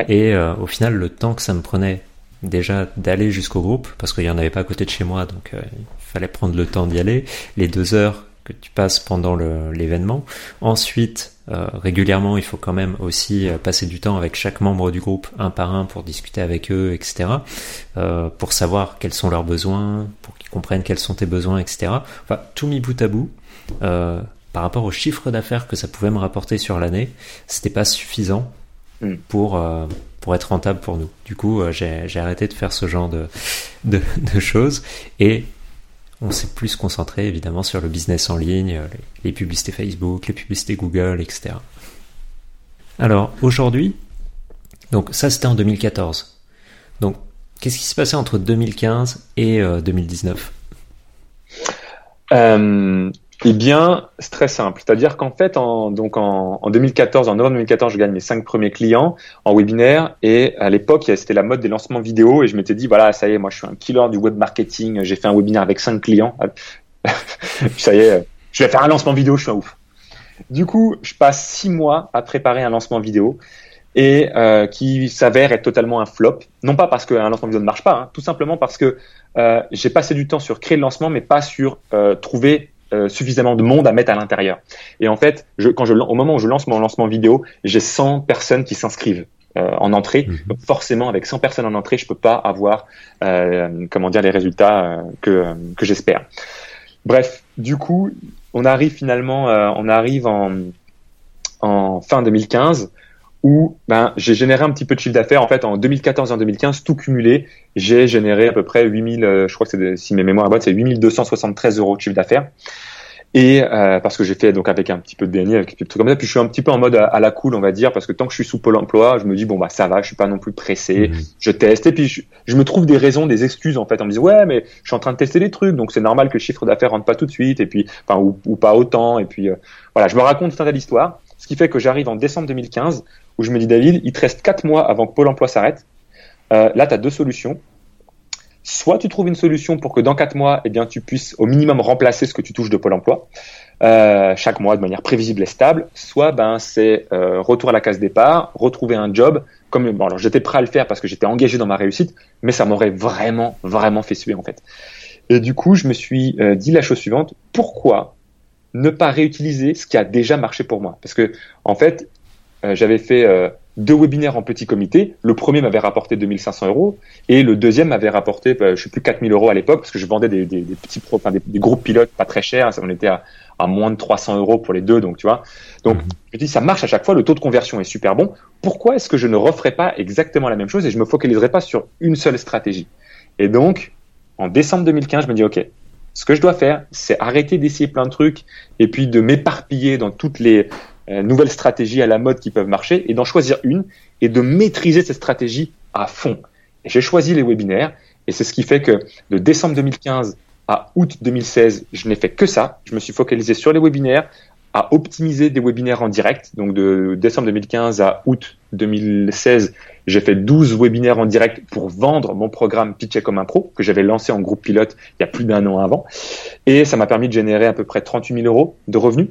Et euh, au final, le temps que ça me prenait déjà d'aller jusqu'au groupe, parce qu'il n'y en avait pas à côté de chez moi, donc il fallait prendre le temps d'y aller, les deux heures que tu passes pendant l'événement. Ensuite, euh, régulièrement, il faut quand même aussi euh, passer du temps avec chaque membre du groupe, un par un, pour discuter avec eux, etc. Euh, pour savoir quels sont leurs besoins, pour qu'ils comprennent quels sont tes besoins, etc. Enfin, tout mis bout à bout. par rapport au chiffre d'affaires que ça pouvait me rapporter sur l'année, c'était pas suffisant mm. pour pour être rentable pour nous. Du coup, j'ai arrêté de faire ce genre de, de, de choses et on s'est plus concentré évidemment sur le business en ligne, les, publicités Facebook, les publicités Google, etc. Alors aujourd'hui, donc ça c'était en 2014. Donc qu'est-ce qui s'est passé entre 2015 et 2019 euh, eh bien, c'est très simple. C'est-à-dire qu'en fait, en, donc en, 2014, en novembre 2014, je gagne mes cinq premiers clients en webinaire. Et à l'époque, c'était la mode des lancements vidéo. Et je m'étais dit, voilà, ça y est, moi, je suis un killer du web marketing. J'ai fait un webinaire avec cinq clients. ça y est, je vais faire un lancement vidéo. Je suis un ouf. Du coup, je passe six mois à préparer un lancement vidéo et euh, qui s'avère être totalement un flop. Non pas parce qu'un lancement vidéo ne marche pas, hein, tout simplement parce que euh, j'ai passé du temps sur créer le lancement, mais pas sur euh, trouver euh, suffisamment de monde à mettre à l'intérieur. Et en fait, je, quand je, au moment où je lance mon lancement vidéo, j'ai 100 personnes qui s'inscrivent. Euh, en entrée. Mhm. Donc forcément, avec 100 personnes en entrée, je peux pas avoir, euh, comment dire, les résultats que, que j'espère. Bref, du coup, on arrive finalement, on arrive en, en fin 2015 où ben, j'ai généré un petit peu de chiffre d'affaires. En fait, en 2014 et en 2015, tout cumulé, j'ai généré à peu près 8000, euh, je crois que c'est, si mes mémoires boîte, c'est 8273 euros de chiffre d'affaires. Et euh, parce que j'ai fait donc avec un petit peu de BNI, avec des trucs comme ça. Puis je suis un petit peu en mode à, la cool, on va dire, parce que tant que je suis sous Pôle Emploi, je me dis bon bah ça va, je suis pas non plus pressé, mmh. je teste. Et puis je, me trouve des raisons, des excuses en fait, en me disant ouais mais je suis en train de tester des trucs, donc c'est normal que le chiffre d'affaires rentre pas tout de suite, et puis enfin ou, ou pas autant. Et puis euh, voilà, je me raconte tout un tas d'histoires. Ce qui fait que j'arrive en décembre 2015 où je me dis David, il te reste 4 mois avant que Pôle emploi s'arrête. Euh, là, tu as deux solutions. Soit tu trouves une solution pour que dans 4 mois, eh bien, tu puisses au minimum remplacer ce que tu touches de Pôle emploi euh, chaque mois de manière prévisible et stable. Soit ben, c'est euh, retour à la case départ, retrouver un job. Comme bon, alors j'étais prêt à le faire parce que j'étais engagé dans ma réussite, mais ça m'aurait vraiment, vraiment fait suer en fait. Et du coup, je me suis dit la chose suivante pourquoi ne pas réutiliser ce qui a déjà marché pour moi? Parce que en fait, j'avais fait euh, deux webinaires en petit comité. Le premier m'avait rapporté 2500 euros et le deuxième m'avait rapporté, bah, je sais plus, 4000 euros à l'époque parce que je vendais des, des, des petits pro, enfin, des, des, groupes pilotes pas très chers. On était à, à, moins de 300 euros pour les deux, donc tu vois. Donc mmh. je dis ça marche à chaque fois. Le taux de conversion est super bon. Pourquoi est-ce que je ne referais pas exactement la même chose et je me focaliserais pas sur une seule stratégie? Et donc en décembre 2015, je me dis ok, ce que je dois faire, c'est arrêter d'essayer plein de trucs et puis de m'éparpiller dans toutes les euh, nouvelles stratégies à la mode qui peuvent marcher et d'en choisir une et de maîtriser cette stratégie à fond. J'ai choisi les webinaires et c'est ce qui fait que de décembre 2015 à août 2016, je n'ai fait que ça. Je me suis focalisé sur les webinaires, à optimiser des webinaires en direct. Donc de décembre 2015 à août 2016, j'ai fait 12 webinaires en direct pour vendre mon programme Pitcher comme un pro que j'avais lancé en groupe pilote il y a plus d'un an avant. Et ça m'a permis de générer à peu près 38 000 euros de revenus.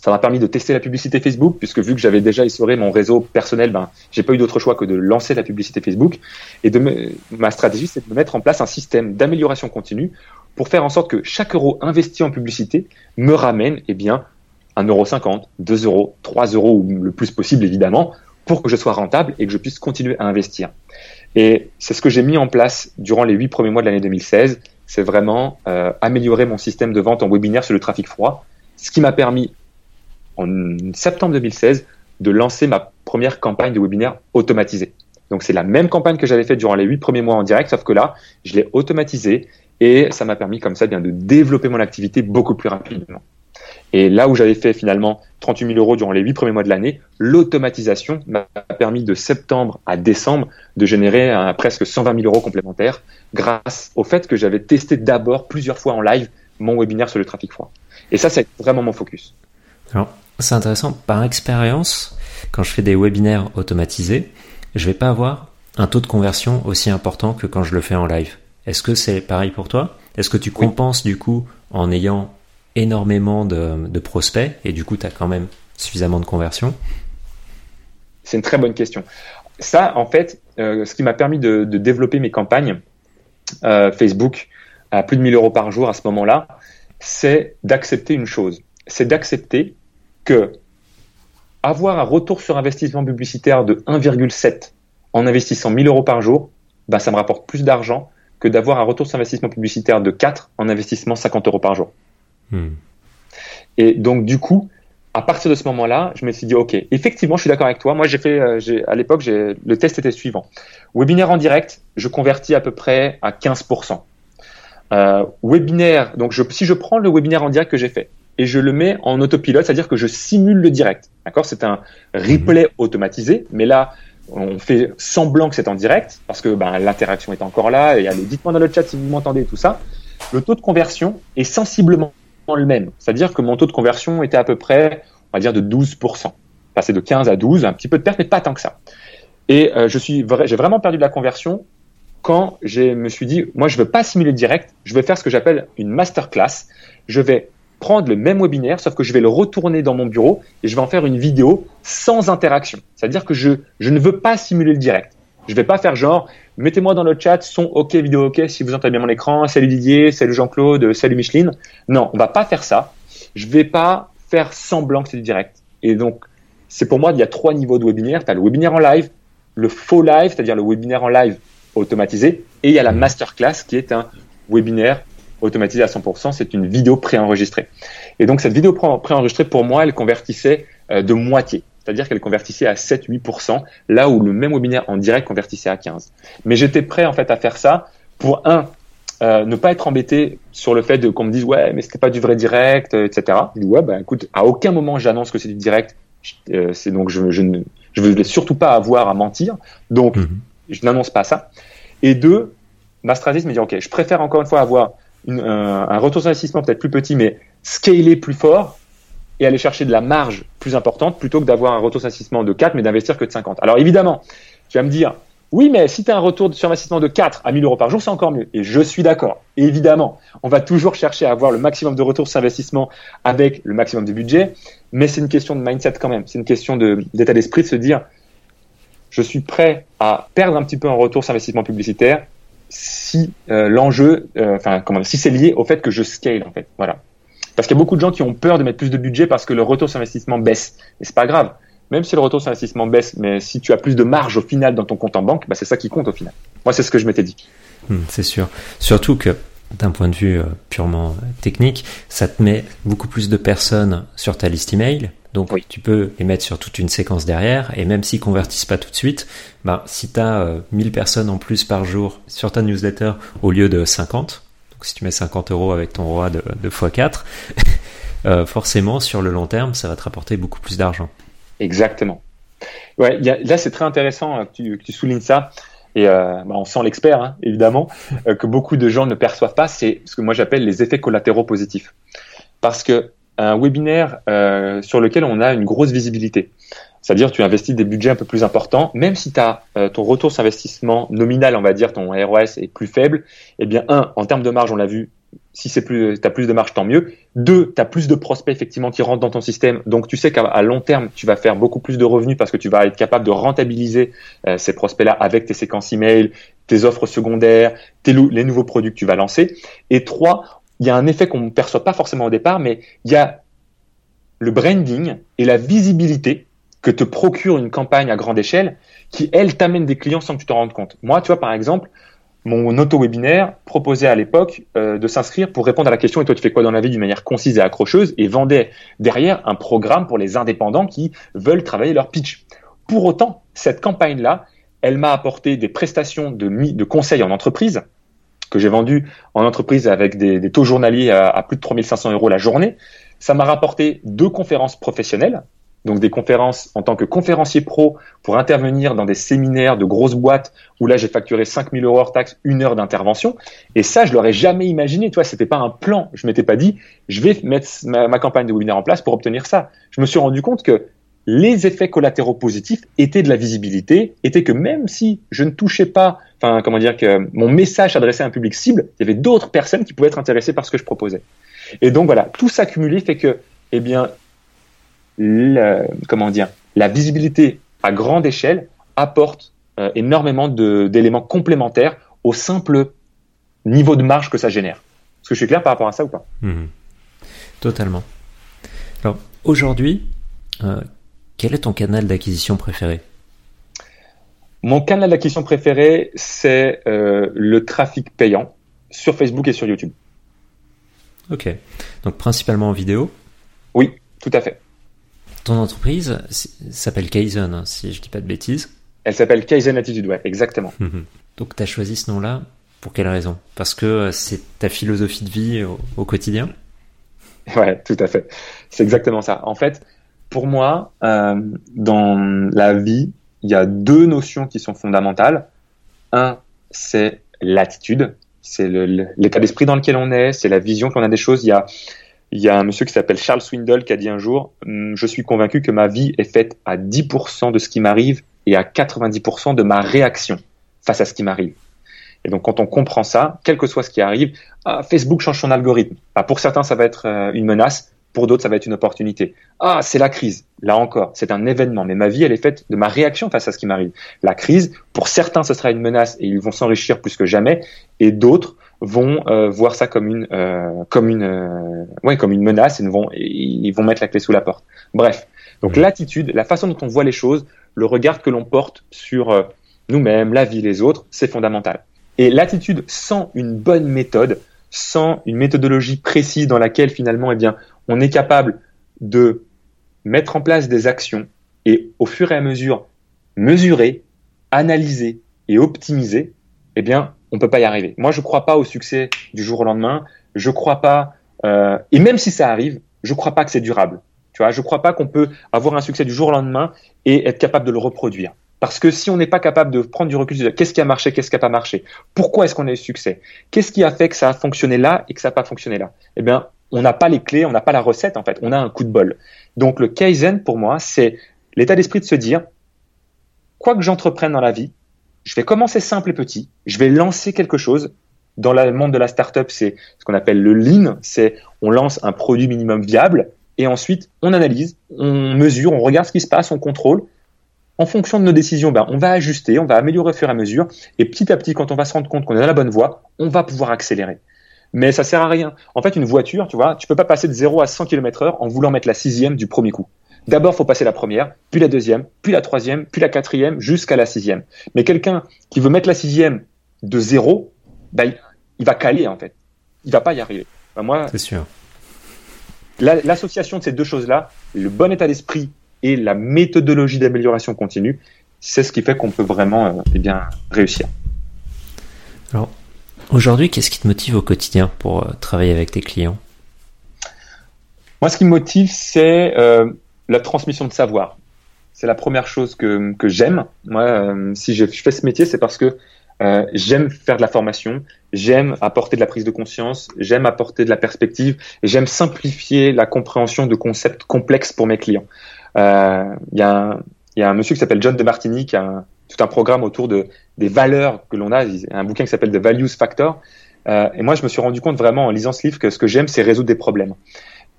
Ça m'a permis de tester la publicité Facebook puisque vu que j'avais déjà essoré mon réseau personnel, ben j'ai pas eu d'autre choix que de lancer la publicité Facebook. Et de ma stratégie, c'est de mettre en place un système d'amélioration continue pour faire en sorte que chaque euro investi en publicité me ramène, eh bien, 1,50€, 2 euros, 3 euros le plus possible évidemment pour que je sois rentable et que je puisse continuer à investir. Et c'est ce que j'ai mis en place durant les huit premiers mois de l'année 2016. C'est vraiment euh, améliorer mon système de vente en webinaire sur le trafic froid, ce qui m'a permis en septembre 2016 de lancer ma première campagne de webinaire automatisée. Donc c'est la même campagne que j'avais faite durant les huit premiers mois en direct, sauf que là, je l'ai automatisée et ça m'a permis comme ça bien de développer mon activité beaucoup plus rapidement. Et là où j'avais fait finalement 38 000 euros durant les huit premiers mois de l'année, l'automatisation m'a permis de septembre à décembre de générer presque 120 000 euros complémentaires grâce au fait que j'avais testé d'abord plusieurs fois en live mon webinaire sur le trafic froid. Et ça, c'est vraiment mon focus. Alors, c'est intéressant. Par expérience, quand je fais des webinaires automatisés, je vais pas avoir un taux de conversion aussi important que quand je le fais en live. Est-ce que c'est pareil pour toi? Est-ce que tu compenses du coup en ayant énormément de, prospects et du coup, tu as quand même suffisamment de conversions? C'est une très bonne question. Ça, en fait, euh, ce qui m'a permis de, développer mes campagnes euh, Facebook à plus de 1000 euros par jour à ce moment-là, c'est d'accepter une chose. C'est d'accepter que avoir un retour sur investissement publicitaire de 1,7 en investissant 1000 euros par jour, bah, ça me rapporte plus d'argent que d'avoir un retour sur investissement publicitaire de 4 en investissement 50 euros par jour. Hmm. Et donc, du coup, à partir de ce moment-là, je me suis dit, OK, effectivement, je suis d'accord avec toi. Moi, j'ai fait, euh, à l'époque, le test était suivant. Webinaire en direct, je convertis à peu près à 15%. Euh, webinaire, donc je, si je prends le webinaire en direct que j'ai fait et je le mets en autopilote, c'est-à-dire que je simule le direct. D'accord? C'est un replay automatisé, mais là, on fait semblant que c'est en direct parce que ben, l'interaction est encore là et allez, dites-moi dans le chat si vous m'entendez tout ça. Le taux de conversion est sensiblement le même. C'est-à-dire que mon taux de conversion était à peu près, on va dire, de 12%. Passé de 15 à 12, un petit peu de perte, mais pas tant que ça. Et euh, je suis j'ai vraiment perdu de la conversion quand je me suis dit, moi, je veux pas simuler direct, je vais faire ce que j'appelle une masterclass. Je vais prendre le même webinaire, sauf que je vais le retourner dans mon bureau et je vais en faire une vidéo sans interaction. C'est-à-dire que je, je ne veux pas simuler le direct. Je vais pas faire genre, mettez-moi dans le chat son OK, vidéo OK, si vous entendez bien mon écran, salut Didier, salut Jean-Claude, salut Micheline. Non, on va pas faire ça. Je vais pas faire semblant que c'est du direct. Et donc, c'est pour moi, il y a trois niveaux de webinaire. Tu as le webinaire en live, le faux live, c'est-à-dire le webinaire en live automatisé, et il y a la masterclass qui est un webinaire automatisé à 100%, c'est une vidéo préenregistrée. Et donc cette vidéo préenregistrée, pour moi, elle convertissait euh, de moitié c'est-à-dire qu'elle convertissait à 7-8%, là où le même webinaire en direct convertissait à 15%. Mais j'étais prêt en fait à faire ça pour un, euh, ne pas être embêté sur le fait de qu'on me dise ouais mais c'était pas du vrai direct, euh, etc. Je dis ouais ben écoute, à aucun moment j'annonce que c'est du direct, euh, c'est donc je, je ne je veux surtout pas avoir à mentir, donc mhm. je n'annonce pas ça. Et deux, ma stratégie me dit ok, je préfère encore une fois avoir une, un retour d'investissement peut-être plus petit mais scaler plus fort et aller chercher de la marge plus importante plutôt que d'avoir un retour d'investissement de 4 mais d'investir que de 50. Alors évidemment, tu vas me dire, oui, mais si tu as un retour sur investissement de 4 à 1000 euros par jour, c'est encore mieux. Et je suis d'accord. Évidemment, on va toujours chercher à avoir le maximum de retours sur investissement avec le maximum de budget, mais c'est une question de mindset quand même. C'est une question d'état d'esprit de se dire, je suis prêt à perdre un petit peu en retour sur investissement publicitaire si euh, l'enjeu, euh, enfin, comment, si c'est lié au fait que je scale en fait. Voilà. Parce qu'il y a beaucoup de gens qui ont peur de mettre plus de budget parce que le retour sur investissement baisse. Et c'est pas grave. même si le retour sur investissement baisse, mais si tu as plus de marge au final dans ton compte en banque, bah, c'est ça qui compte au final. Moi, c'est ce que je m'étais dit. Hmm, c'est sûr. Surtout que d'un point de vue euh, purement technique, ça te met beaucoup plus de personnes sur ta liste email. Donc tu peux les mettre sur toute une séquence derrière et même s'ils convertissent pas tout de suite, bah, si tu as 1000 personnes en plus par jour sur ta newsletter au lieu de 50, donc si tu mets 50 euros avec ton roi de, de x4, euh, forcément sur le long terme ça va te rapporter beaucoup plus d'argent. Exactement. Ouais, là c'est très intéressant que tu, que tu soulignes ça et euh, bah, on sent l'expert hein, évidemment, euh, que beaucoup de gens ne perçoivent pas, c'est ce que moi j'appelle les effets collatéraux positifs. Parce que un webinaire euh, sur lequel on a une grosse visibilité, c'est-à-dire tu investis des budgets un peu plus importants, même si as, euh, ton retour sur investissement nominal, on va dire, ton ROS est plus faible, eh bien un, en termes de marge, on l'a vu, si c'est plus, t'as plus de marge, tant mieux. Deux, t'as plus de prospects effectivement qui rentrent dans ton système, donc tu sais qu'à long terme, tu vas faire beaucoup plus de revenus parce que tu vas être capable de rentabiliser euh, ces prospects-là avec tes séquences email, tes offres secondaires, les nouveaux produits que tu vas lancer. Et trois, il y a un effet qu'on ne perçoit pas forcément au départ, mais il y a le branding et la visibilité que te procure une campagne à grande échelle qui, elle, t'amène des clients sans que tu t'en rendes compte. Moi, tu vois, par exemple, mon auto-webinaire proposait à l'époque euh, de s'inscrire pour répondre à la question et toi tu fais quoi dans la vie d'une manière concise et accrocheuse et vendait derrière un programme pour les indépendants qui veulent travailler leur pitch. Pour autant, cette campagne-là, elle m'a apporté des prestations de, de conseils en entreprise que j'ai vendu en entreprise avec des, taux journaliers à, à plus de 3500 euros la journée. Ça m'a rapporté deux conférences professionnelles donc des conférences en tant que conférencier pro pour intervenir dans des séminaires de grosses boîtes où là j'ai facturé 5000 euros hors taxe, une heure d'intervention. Et ça, je l'aurais jamais imaginé. Toi, c'était pas un plan. Je m'étais pas dit, je vais mettre ma, campagne de webinaire en place pour obtenir ça. Je me suis rendu compte que les effets collatéraux positifs étaient de la visibilité, étaient que même si je ne touchais pas, enfin comment dire que mon message s'adressait à un public cible, il y avait d'autres personnes qui pouvaient être intéressées par ce que je proposais. Et donc voilà, tout ça cumulé fait que, eh bien, comment dire, la visibilité à grande échelle apporte euh, énormément d'éléments complémentaires au simple niveau de marge que ça génère. Est-ce que je suis clair par rapport à ça ou pas? Mhm. Totalement. Alors aujourd'hui, euh, quel est ton canal d'acquisition préféré? Mon canal d'acquisition préféré, c'est euh, le trafic payant sur Facebook et sur YouTube. Ok. Donc principalement en vidéo? Oui, tout à fait. Ton entreprise s'appelle Kaizen, hein, si je dis pas de bêtises. Elle s'appelle Kaizen Attitude, ouais, exactement. Donc tu as choisi ce nom-là pour quelle raison? Parce que euh, c'est ta philosophie de vie au, quotidien? Ouais, tout à fait. C'est exactement ça. En fait, pour moi, euh, dans la vie, il y a deux notions qui sont fondamentales. Un, c'est l'attitude, c'est l'état d'esprit dans lequel on est, c'est la vision qu'on a des choses. Il y a il y a un monsieur qui s'appelle Charles Swindle qui a dit un jour hum, Je suis convaincu que ma vie est faite à 10% de ce qui m'arrive et à 90% de ma réaction face à ce qui m'arrive. Et donc, quand on comprend ça, quel que soit ce qui arrive, ah, Facebook change son algorithme. Ah, pour certains, ça va être euh, une menace. Pour d'autres, ça va être une opportunité. Ah, c'est la crise. Là encore, c'est un événement. Mais ma vie, elle est faite de ma réaction face à ce qui m'arrive. La crise, pour certains, ce sera une menace et ils vont s'enrichir plus que jamais. Et d'autres, vont euh, voir ça comme une euh, comme une euh, ouais comme une menace et vont ils vont mettre la clé sous la porte. Bref, donc l'attitude, la façon dont on voit les choses, le regard que l'on porte sur nous-mêmes, la vie, les autres, c'est fondamental. Et l'attitude sans une bonne méthode, sans une méthodologie précise dans laquelle finalement eh bien on est capable de mettre en place des actions et au fur et à mesure mesurer, analyser et optimiser, eh bien on peut pas y arriver. Moi, je crois pas au succès du jour au lendemain. Je crois pas, euh, et même si ça arrive, je crois pas que c'est durable. Tu vois, je crois pas qu'on peut avoir un succès du jour au lendemain et être capable de le reproduire. Parce que si on n'est pas capable de prendre du recul, qu'est-ce qui a marché, qu'est-ce qui n'a pas marché, pourquoi est-ce qu'on a eu succès, qu'est-ce qui a fait que ça a fonctionné là et que ça n'a pas fonctionné là, eh bien, on n'a pas les clés, on n'a pas la recette en fait, on a un coup de bol. Donc le kaizen pour moi, c'est l'état d'esprit de se dire, quoi que j'entreprenne dans la vie, je vais commencer simple et petit, je vais lancer quelque chose. Dans le monde de la startup, c'est ce qu'on appelle le lean, c'est on lance un produit minimum viable et ensuite on analyse, on mesure, on regarde ce qui se passe, on contrôle. En fonction de nos décisions, ben, on va ajuster, on va améliorer au fur et à mesure et petit à petit, quand on va se rendre compte qu'on est dans la bonne voie, on va pouvoir accélérer. Mais ça sert à rien. En fait, une voiture, tu vois, tu peux pas passer de 0 à 100 km heure en voulant mettre la sixième du premier coup. D'abord, faut passer la première, puis la deuxième, puis la troisième, puis la quatrième, jusqu'à la sixième. Mais quelqu'un qui veut mettre la sixième de zéro, ben, il va caler en fait. Il va pas y arriver. Ben, moi, c'est sûr. L'association de ces deux choses-là, le bon état d'esprit et la méthodologie d'amélioration continue, c'est ce qui fait qu'on peut vraiment euh, eh bien, réussir. Alors, aujourd'hui, qu'est-ce qui te motive au quotidien pour euh, travailler avec tes clients? Moi, ce qui me motive, c'est euh, la transmission de savoir. C'est la première chose que, que j'aime. Moi, si je, fais ce métier, c'est parce que j'aime faire de la formation, j'aime apporter de la prise de conscience, j'aime apporter de la perspective, j'aime simplifier la compréhension de concepts complexes pour mes clients. Il y a un, il y a un monsieur qui s'appelle John de Martini qui a tout un programme autour de des valeurs que l'on a, un bouquin qui s'appelle The Values Factor. Euh, et moi, je me suis rendu compte vraiment en lisant ce livre que ce que j'aime, c'est résoudre des problèmes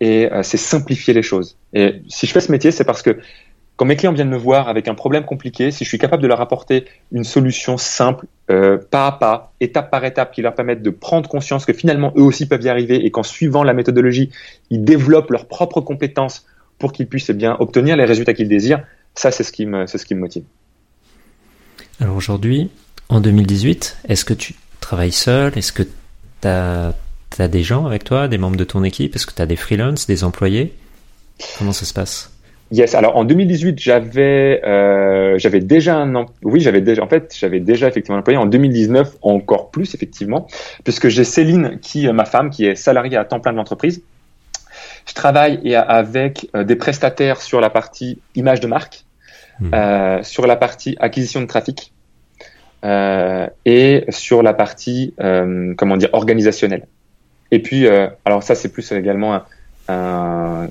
et euh, c'est simplifier les choses. Et si je fais ce métier, c'est parce que quand mes clients viennent me voir avec un problème compliqué, si je suis capable de leur apporter une solution simple, euh, pas à pas, étape par étape, qui leur permette de prendre conscience que finalement eux aussi peuvent y arriver et qu'en suivant la méthodologie, ils développent leurs propres compétences pour qu'ils puissent eh bien obtenir les résultats qu'ils désirent, ça, c'est ce qui me, c'est ce qui me motive. Alors aujourd'hui, en 2018, est-ce que tu travailles seul? Est-ce que tu as, as, des gens avec toi, des membres de ton équipe? Est-ce que tu as des freelances, des employés? Comment ça se passe? Yes. Alors en 2018, j'avais euh, j'avais déjà un oui j'avais déjà en fait j'avais déjà effectivement un employé. En 2019 encore plus effectivement puisque j'ai Céline qui ma femme qui est salariée à temps plein de l'entreprise je travaille avec euh, des prestataires sur la partie image de marque, hmm. euh, sur la partie acquisition de trafic euh, et sur la partie euh, comment dire organisationnelle. Et puis, euh, alors ça c'est plus également un,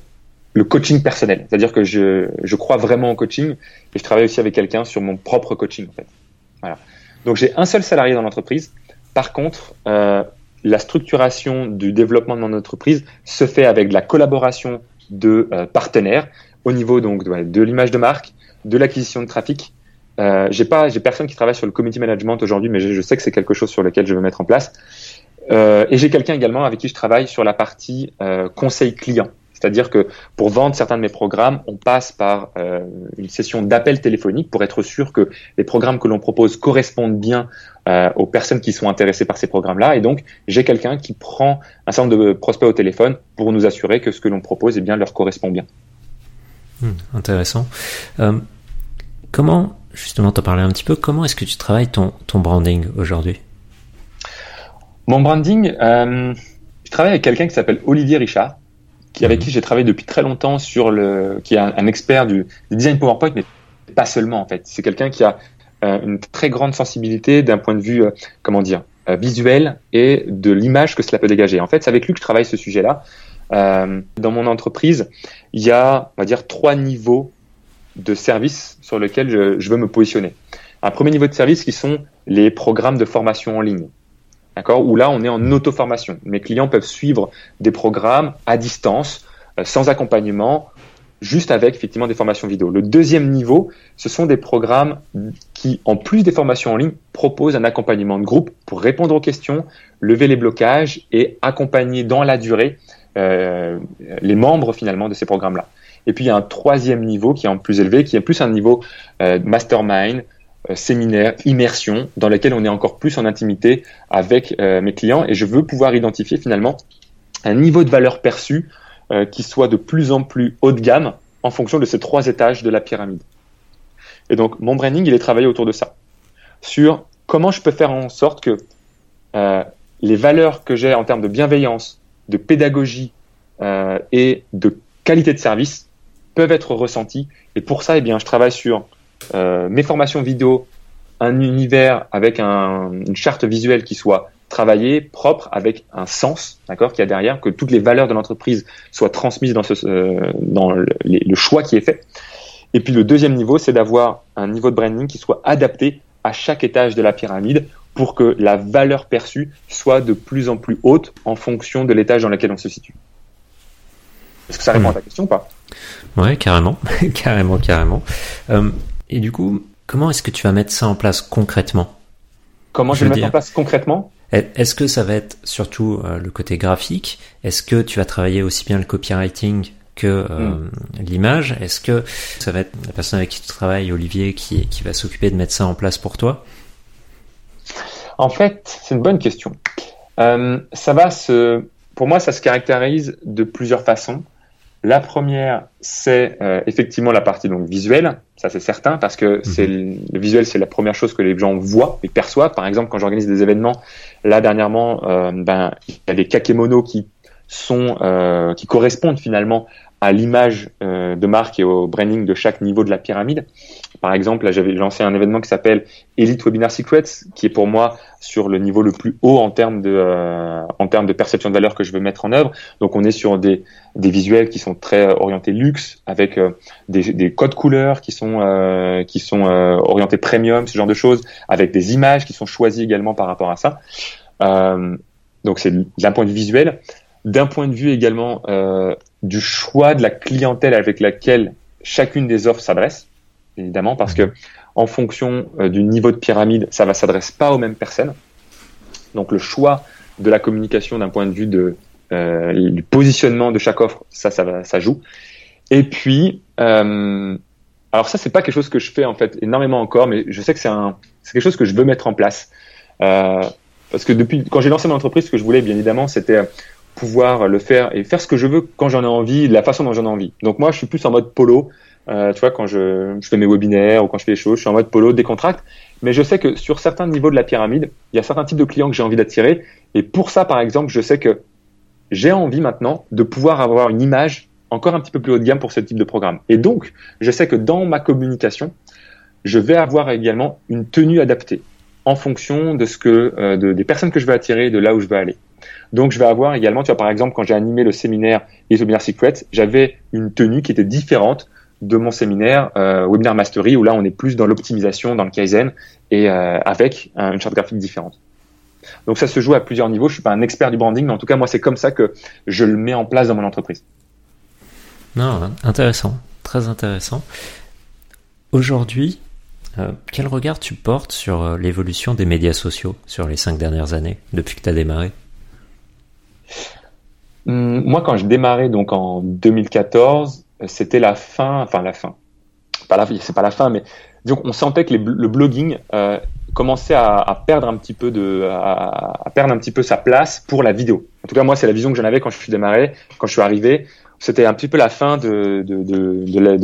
le coaching personnel, c'est-à-dire que je, je crois vraiment au coaching et je travaille aussi avec quelqu'un sur mon propre coaching en fait. Voilà. Donc j'ai un seul salarié dans l'entreprise. Par contre, euh, la structuration du développement de mon entreprise se fait avec de la collaboration de euh, partenaires au niveau donc de, l'image de marque, de l'acquisition de trafic. Euh, j'ai pas, j'ai personne qui travaille sur le community management aujourd'hui, mais je, je sais que c'est quelque chose sur lequel je veux mettre en place. Euh, et j'ai quelqu'un également avec qui je travaille sur la partie euh, conseil client. C'est-à-dire que pour vendre certains de mes programmes, on passe par euh, une session d'appel téléphonique pour être sûr que les programmes que l'on propose correspondent bien aux personnes qui sont intéressées par ces programmes-là. Et donc, j'ai quelqu'un qui prend un certain nombre de prospects au téléphone pour nous assurer que ce que l'on propose eh bien, leur correspond bien. Hmm, intéressant. Comment, justement, t'en parlais un petit peu, comment est-ce que tu travailles ton, ton branding aujourd'hui? Mon branding, euh, je travaille avec quelqu'un qui s'appelle Olivier Richard qui, avec mhm. qui j'ai travaillé depuis très longtemps sur le, qui est un, expert du, design PowerPoint, mais pas seulement en fait. C'est quelqu'un qui a euh, une très grande sensibilité d'un point de vue, euh, comment dire, visuel et de l'image que cela peut dégager. En fait, c'est avec lui que je travaille ce sujet-là. dans mon entreprise, il y a, on va dire, trois niveaux de services sur lesquels je, je veux me positionner. Un premier niveau de service qui sont les programmes de formation en ligne. D'accord? Où là, on est en auto-formation. Mes clients peuvent suivre des programmes à distance, euh, sans accompagnement, juste avec effectivement des formations vidéo. Le deuxième niveau, ce sont des programmes qui, en plus des formations en ligne, proposent un accompagnement de groupe pour répondre aux questions, lever les blocages et accompagner dans la durée euh, les membres finalement de ces programmes-là. Et puis il y a un troisième niveau qui est en plus élevé, qui est plus un niveau euh, mastermind, séminaire, immersion, dans lequel on est encore plus en intimité avec euh, mes clients et je veux pouvoir identifier finalement un niveau de valeur perçue euh, qui soit de plus en plus haut de gamme en fonction de ces trois étages de la pyramide. Et donc mon branding, il est travaillé autour de ça, sur comment je peux faire en sorte que les valeurs que j'ai en termes de bienveillance, de pédagogie et de qualité de service peuvent être ressenties. Et pour ça, eh bien, je travaille sur euh, mes formations vidéo, un univers avec un, une charte visuelle qui soit travaillée, propre, avec un sens, d'accord, qu'il y a derrière, que toutes les valeurs de l'entreprise soient transmises dans, ce, euh, dans le, le, choix qui est fait. Et puis le deuxième niveau, c'est d'avoir un niveau de branding qui soit adapté à chaque étage de la pyramide pour que la valeur perçue soit de plus en plus haute en fonction de l'étage dans lequel on se situe. Est-ce que ça répond à ta question ou pas? Ouais, carrément, carrément, carrément. Euh, et du coup, comment est-ce que tu vas mettre ça en place concrètement? Comment je, vais mettre en place concrètement? Est-ce que ça va être surtout euh, le côté graphique? Est-ce que tu vas travailler aussi bien le copywriting que euh, hmm. l'image? Est-ce que ça va être la personne avec qui tu travailles, Olivier, qui, qui va s'occuper de mettre ça en place pour toi? En fait, c'est une bonne question. Euh, ça va se, pour moi, ça se caractérise de plusieurs façons. La première, c'est euh, effectivement la partie donc visuelle, ça c'est certain, parce que mhm. c'est le, visuel, c'est la première chose que les gens voient et perçoivent. Par exemple, quand j'organise des événements, là dernièrement, euh, ben il y a des kakémonos qui sont euh, qui correspondent finalement à l'image euh, de marque et au branding de chaque niveau de la pyramide. Par exemple, là, j'avais lancé un événement qui s'appelle Elite Webinar Secrets, qui est pour moi sur le niveau le plus haut en termes de euh, en termes de perception de valeur que je veux mettre en œuvre. Donc, on est sur des des visuels qui sont très orientés luxe, avec euh, des, des codes couleurs qui sont euh, qui sont orientés premium, ce genre de choses, avec des images qui sont choisies également par rapport à ça. donc, c'est d'un point de vue visuel. D'un point de vue également du choix de la clientèle avec laquelle chacune des offres s'adresse, évidemment, parce que en fonction euh, du niveau de pyramide, ça va s'adresser pas aux mêmes personnes. Donc le choix de la communication d'un point de vue de, euh, du positionnement de chaque offre, ça, ça, ça joue. Et puis, euh, alors ça, c'est pas quelque chose que je fais en fait énormément encore, mais je sais que c'est un, c'est quelque chose que je veux mettre en place. Euh, parce que depuis, quand j'ai lancé mon entreprise, ce que je voulais, bien évidemment, c'était pouvoir le faire et faire ce que je veux quand j'en ai envie, la façon dont j'en ai envie. Donc moi, je suis plus en mode polo. Euh, tu vois, quand je, fais mes webinaires ou quand je fais les choses, je suis en mode polo, décontracte. Mais je sais que sur certains niveaux de la pyramide, il y a certains types de clients que j'ai envie d'attirer. Et pour ça, par exemple, je sais que j'ai envie maintenant de pouvoir avoir une image encore un petit peu plus haut de gamme pour ce type de programme. Et donc, je sais que dans ma communication, je vais avoir également une tenue adaptée en fonction de ce que, euh, de, des personnes que je veux attirer, de là où je veux aller. Donc, je vais avoir également, tu vois, par exemple, quand j'ai animé le séminaire Webinar Secrets, j'avais une tenue qui était différente de mon séminaire euh, Webinar Mastery, où là, on est plus dans l'optimisation, dans le Kaizen, et euh, avec une charte graphique différente. Donc, ça se joue à plusieurs niveaux. Je suis pas un expert du branding, mais en tout cas, moi, c'est comme ça que je le mets en place dans mon entreprise. Non, intéressant, très intéressant. Aujourd'hui, euh, quel regard tu portes sur euh, l'évolution des médias sociaux sur les cinq dernières années, depuis que tu as démarré? Hum, moi, quand je démarrais donc en 2014, c'était la fin, enfin la fin. C'est pas la fin, mais on sentait que le blogging euh, commençait à, perdre un petit peu sa place pour la vidéo. En tout cas, moi, c'est la vision que j'en avais quand je suis démarré, quand je suis arrivé. C'était un petit peu la fin de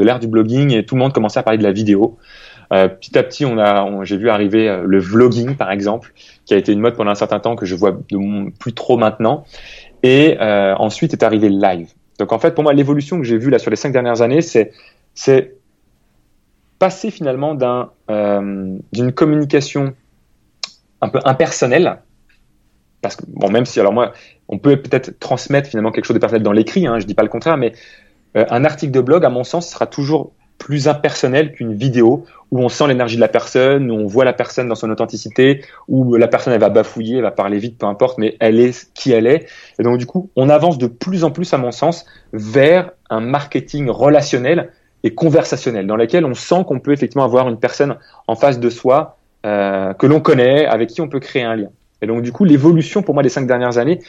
l'ère du blogging et tout le monde commençait à parler de la vidéo. Euh, petit à petit, on a, j'ai vu arriver euh, le vlogging, par exemple, qui a été une mode pendant un certain temps que je vois de plus trop maintenant. Et euh, ensuite est arrivé le live. Donc en fait, pour moi, l'évolution que j'ai vue là sur les cinq dernières années, c'est c'est passer finalement d'un d'une communication un peu impersonnelle, parce que bon, même si alors moi, on peut peut-être transmettre finalement quelque chose de personnel dans l'écrit, hein, je dis pas le contraire, mais un article de blog, à mon sens, sera toujours plus impersonnel qu'une vidéo où on sent l'énergie de la personne, où on voit la personne dans son authenticité, où la personne elle va bafouiller, elle va parler vite, peu importe, mais elle est qui elle est. Et donc du coup, on avance de plus en plus, à mon sens, vers un marketing relationnel et conversationnel, dans lequel on sent qu'on peut effectivement avoir une personne en face de soi euh, que l'on connaît, avec qui on peut créer un lien. Et donc du coup, l'évolution pour moi des cinq dernières années,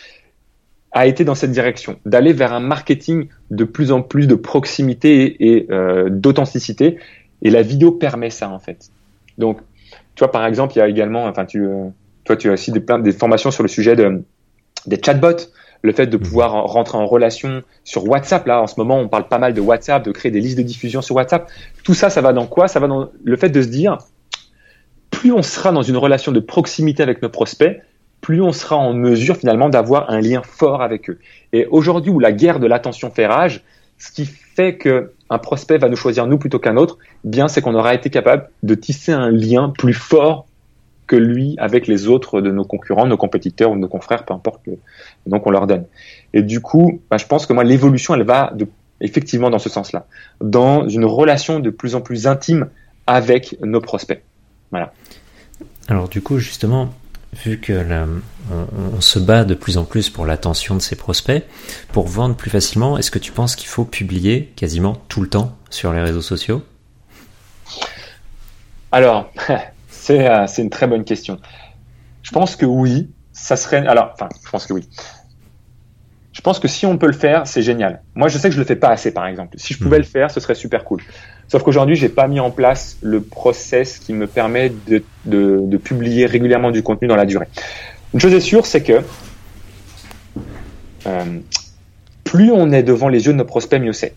a été dans cette direction, d'aller vers un marketing de plus en plus de proximité et, euh, d'authenticité. Et la vidéo permet ça en fait. Donc, tu vois, par exemple, il y a également, enfin, tu, euh, toi, tu as aussi des, plein, des formations sur le sujet de, des chatbots, le fait de pouvoir rentrer en relation sur WhatsApp. Là, en ce moment, on parle pas mal de WhatsApp, de créer des listes de diffusion sur WhatsApp. Tout ça, ça va dans quoi? Ça va dans le fait de se dire, plus on sera dans une relation de proximité avec nos prospects, plus on sera en mesure finalement d'avoir un lien fort avec eux. Et aujourd'hui où la guerre de l'attention fait rage, ce qui fait que un prospect va nous choisir nous plutôt qu'un autre, eh bien c'est qu'on aura été capable de tisser un lien plus fort que lui avec les autres de nos concurrents, nos compétiteurs ou nos confrères, peu importe le donc on leur donne. Et du coup, bah, je pense que moi l'évolution elle va effectivement dans ce sens-là, dans une relation de plus en plus intime avec nos prospects. Voilà. Alors du coup justement, vu que on, se bat de plus en plus pour l'attention de ses prospects, pour vendre plus facilement, est-ce que tu penses qu'il faut publier quasiment tout le temps sur les réseaux sociaux? Alors, euh, c'est une très bonne question. Je pense que oui, ça serait. Alors, enfin, je pense que oui. Je pense que si on peut le faire, c'est génial. Moi, je sais que je le fais pas assez, par exemple. Si je pouvais hmm. le faire, ce serait super cool. Sauf qu'aujourd'hui, j'ai pas mis en place le process qui me permet de, publier régulièrement du contenu dans la durée. Une chose est sûre, c'est que euh, plus on est devant les yeux de nos prospects, mieux c'est.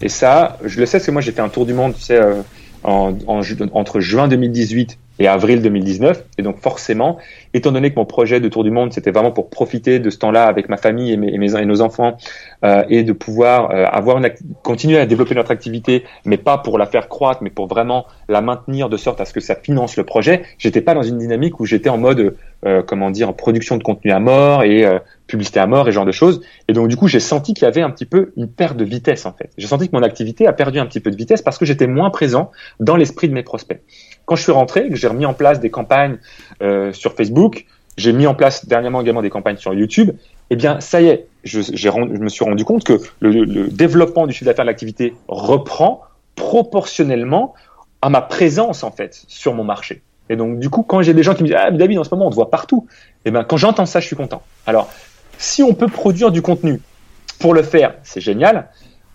Et ça, je le sais parce que moi, j'ai fait un tour du monde, tu sais, euh, en, en, entre juin 2018 et avril 2019. Et donc forcément, étant donné que mon projet de tour du monde, c'était vraiment pour profiter de ce temps-là avec ma famille et, mes, et, mes, et nos enfants euh, et de pouvoir euh, avoir une continuer à développer notre activité, mais pas pour la faire croître, mais pour vraiment la maintenir de sorte à ce que ça finance le projet. J'étais pas dans une dynamique où j'étais en mode euh, comment dire production de contenu à mort et euh, publicité à mort et genre de choses. Et donc du coup, j'ai senti qu'il y avait un petit peu une perte de vitesse en fait. J'ai senti que mon activité a perdu un petit peu de vitesse parce que j'étais moins présent dans l'esprit de mes prospects. Quand je suis rentré, que j'ai remis en place des campagnes euh, sur Facebook, j'ai mis en place dernièrement également des campagnes sur YouTube, eh bien, ça y est, je, je me suis rendu compte que le, le développement du chiffre d'affaires de l'activité reprend proportionnellement à ma présence, en fait, sur mon marché. Et donc, du coup, quand j'ai des gens qui me disent, ah, David, en ce moment, on te voit partout, eh ben, quand j'entends ça, je suis content. Alors, si on peut produire du contenu pour le faire, c'est génial.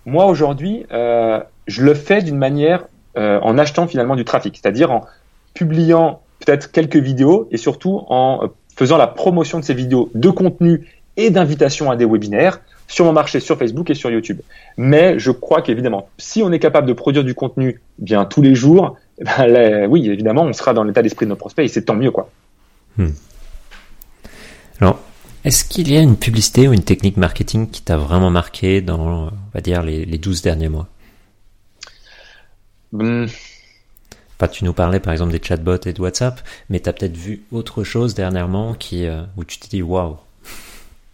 Moi, aujourd'hui, euh, je le fais d'une manière euh, en achetant finalement du trafic, c'est-à-dire en publiant peut-être quelques vidéos et surtout en euh, faisant la promotion de ces vidéos de contenu et d'invitation à des webinaires sur mon marché sur Facebook et sur YouTube. Mais je crois qu'évidemment, si on est capable de produire du contenu bien tous les jours, eh ben, oui, évidemment, on sera dans l'état d'esprit de nos prospects et c'est tant mieux quoi. Hmm. Alors, est-ce qu'il y a une publicité ou une technique marketing qui t'a vraiment marqué dans, on va dire, les, les 12 derniers mois? Pas, tu nous parlais par exemple des chatbots et de WhatsApp, mais tu as peut-être vu autre chose dernièrement qui, euh, où tu te dis waouh.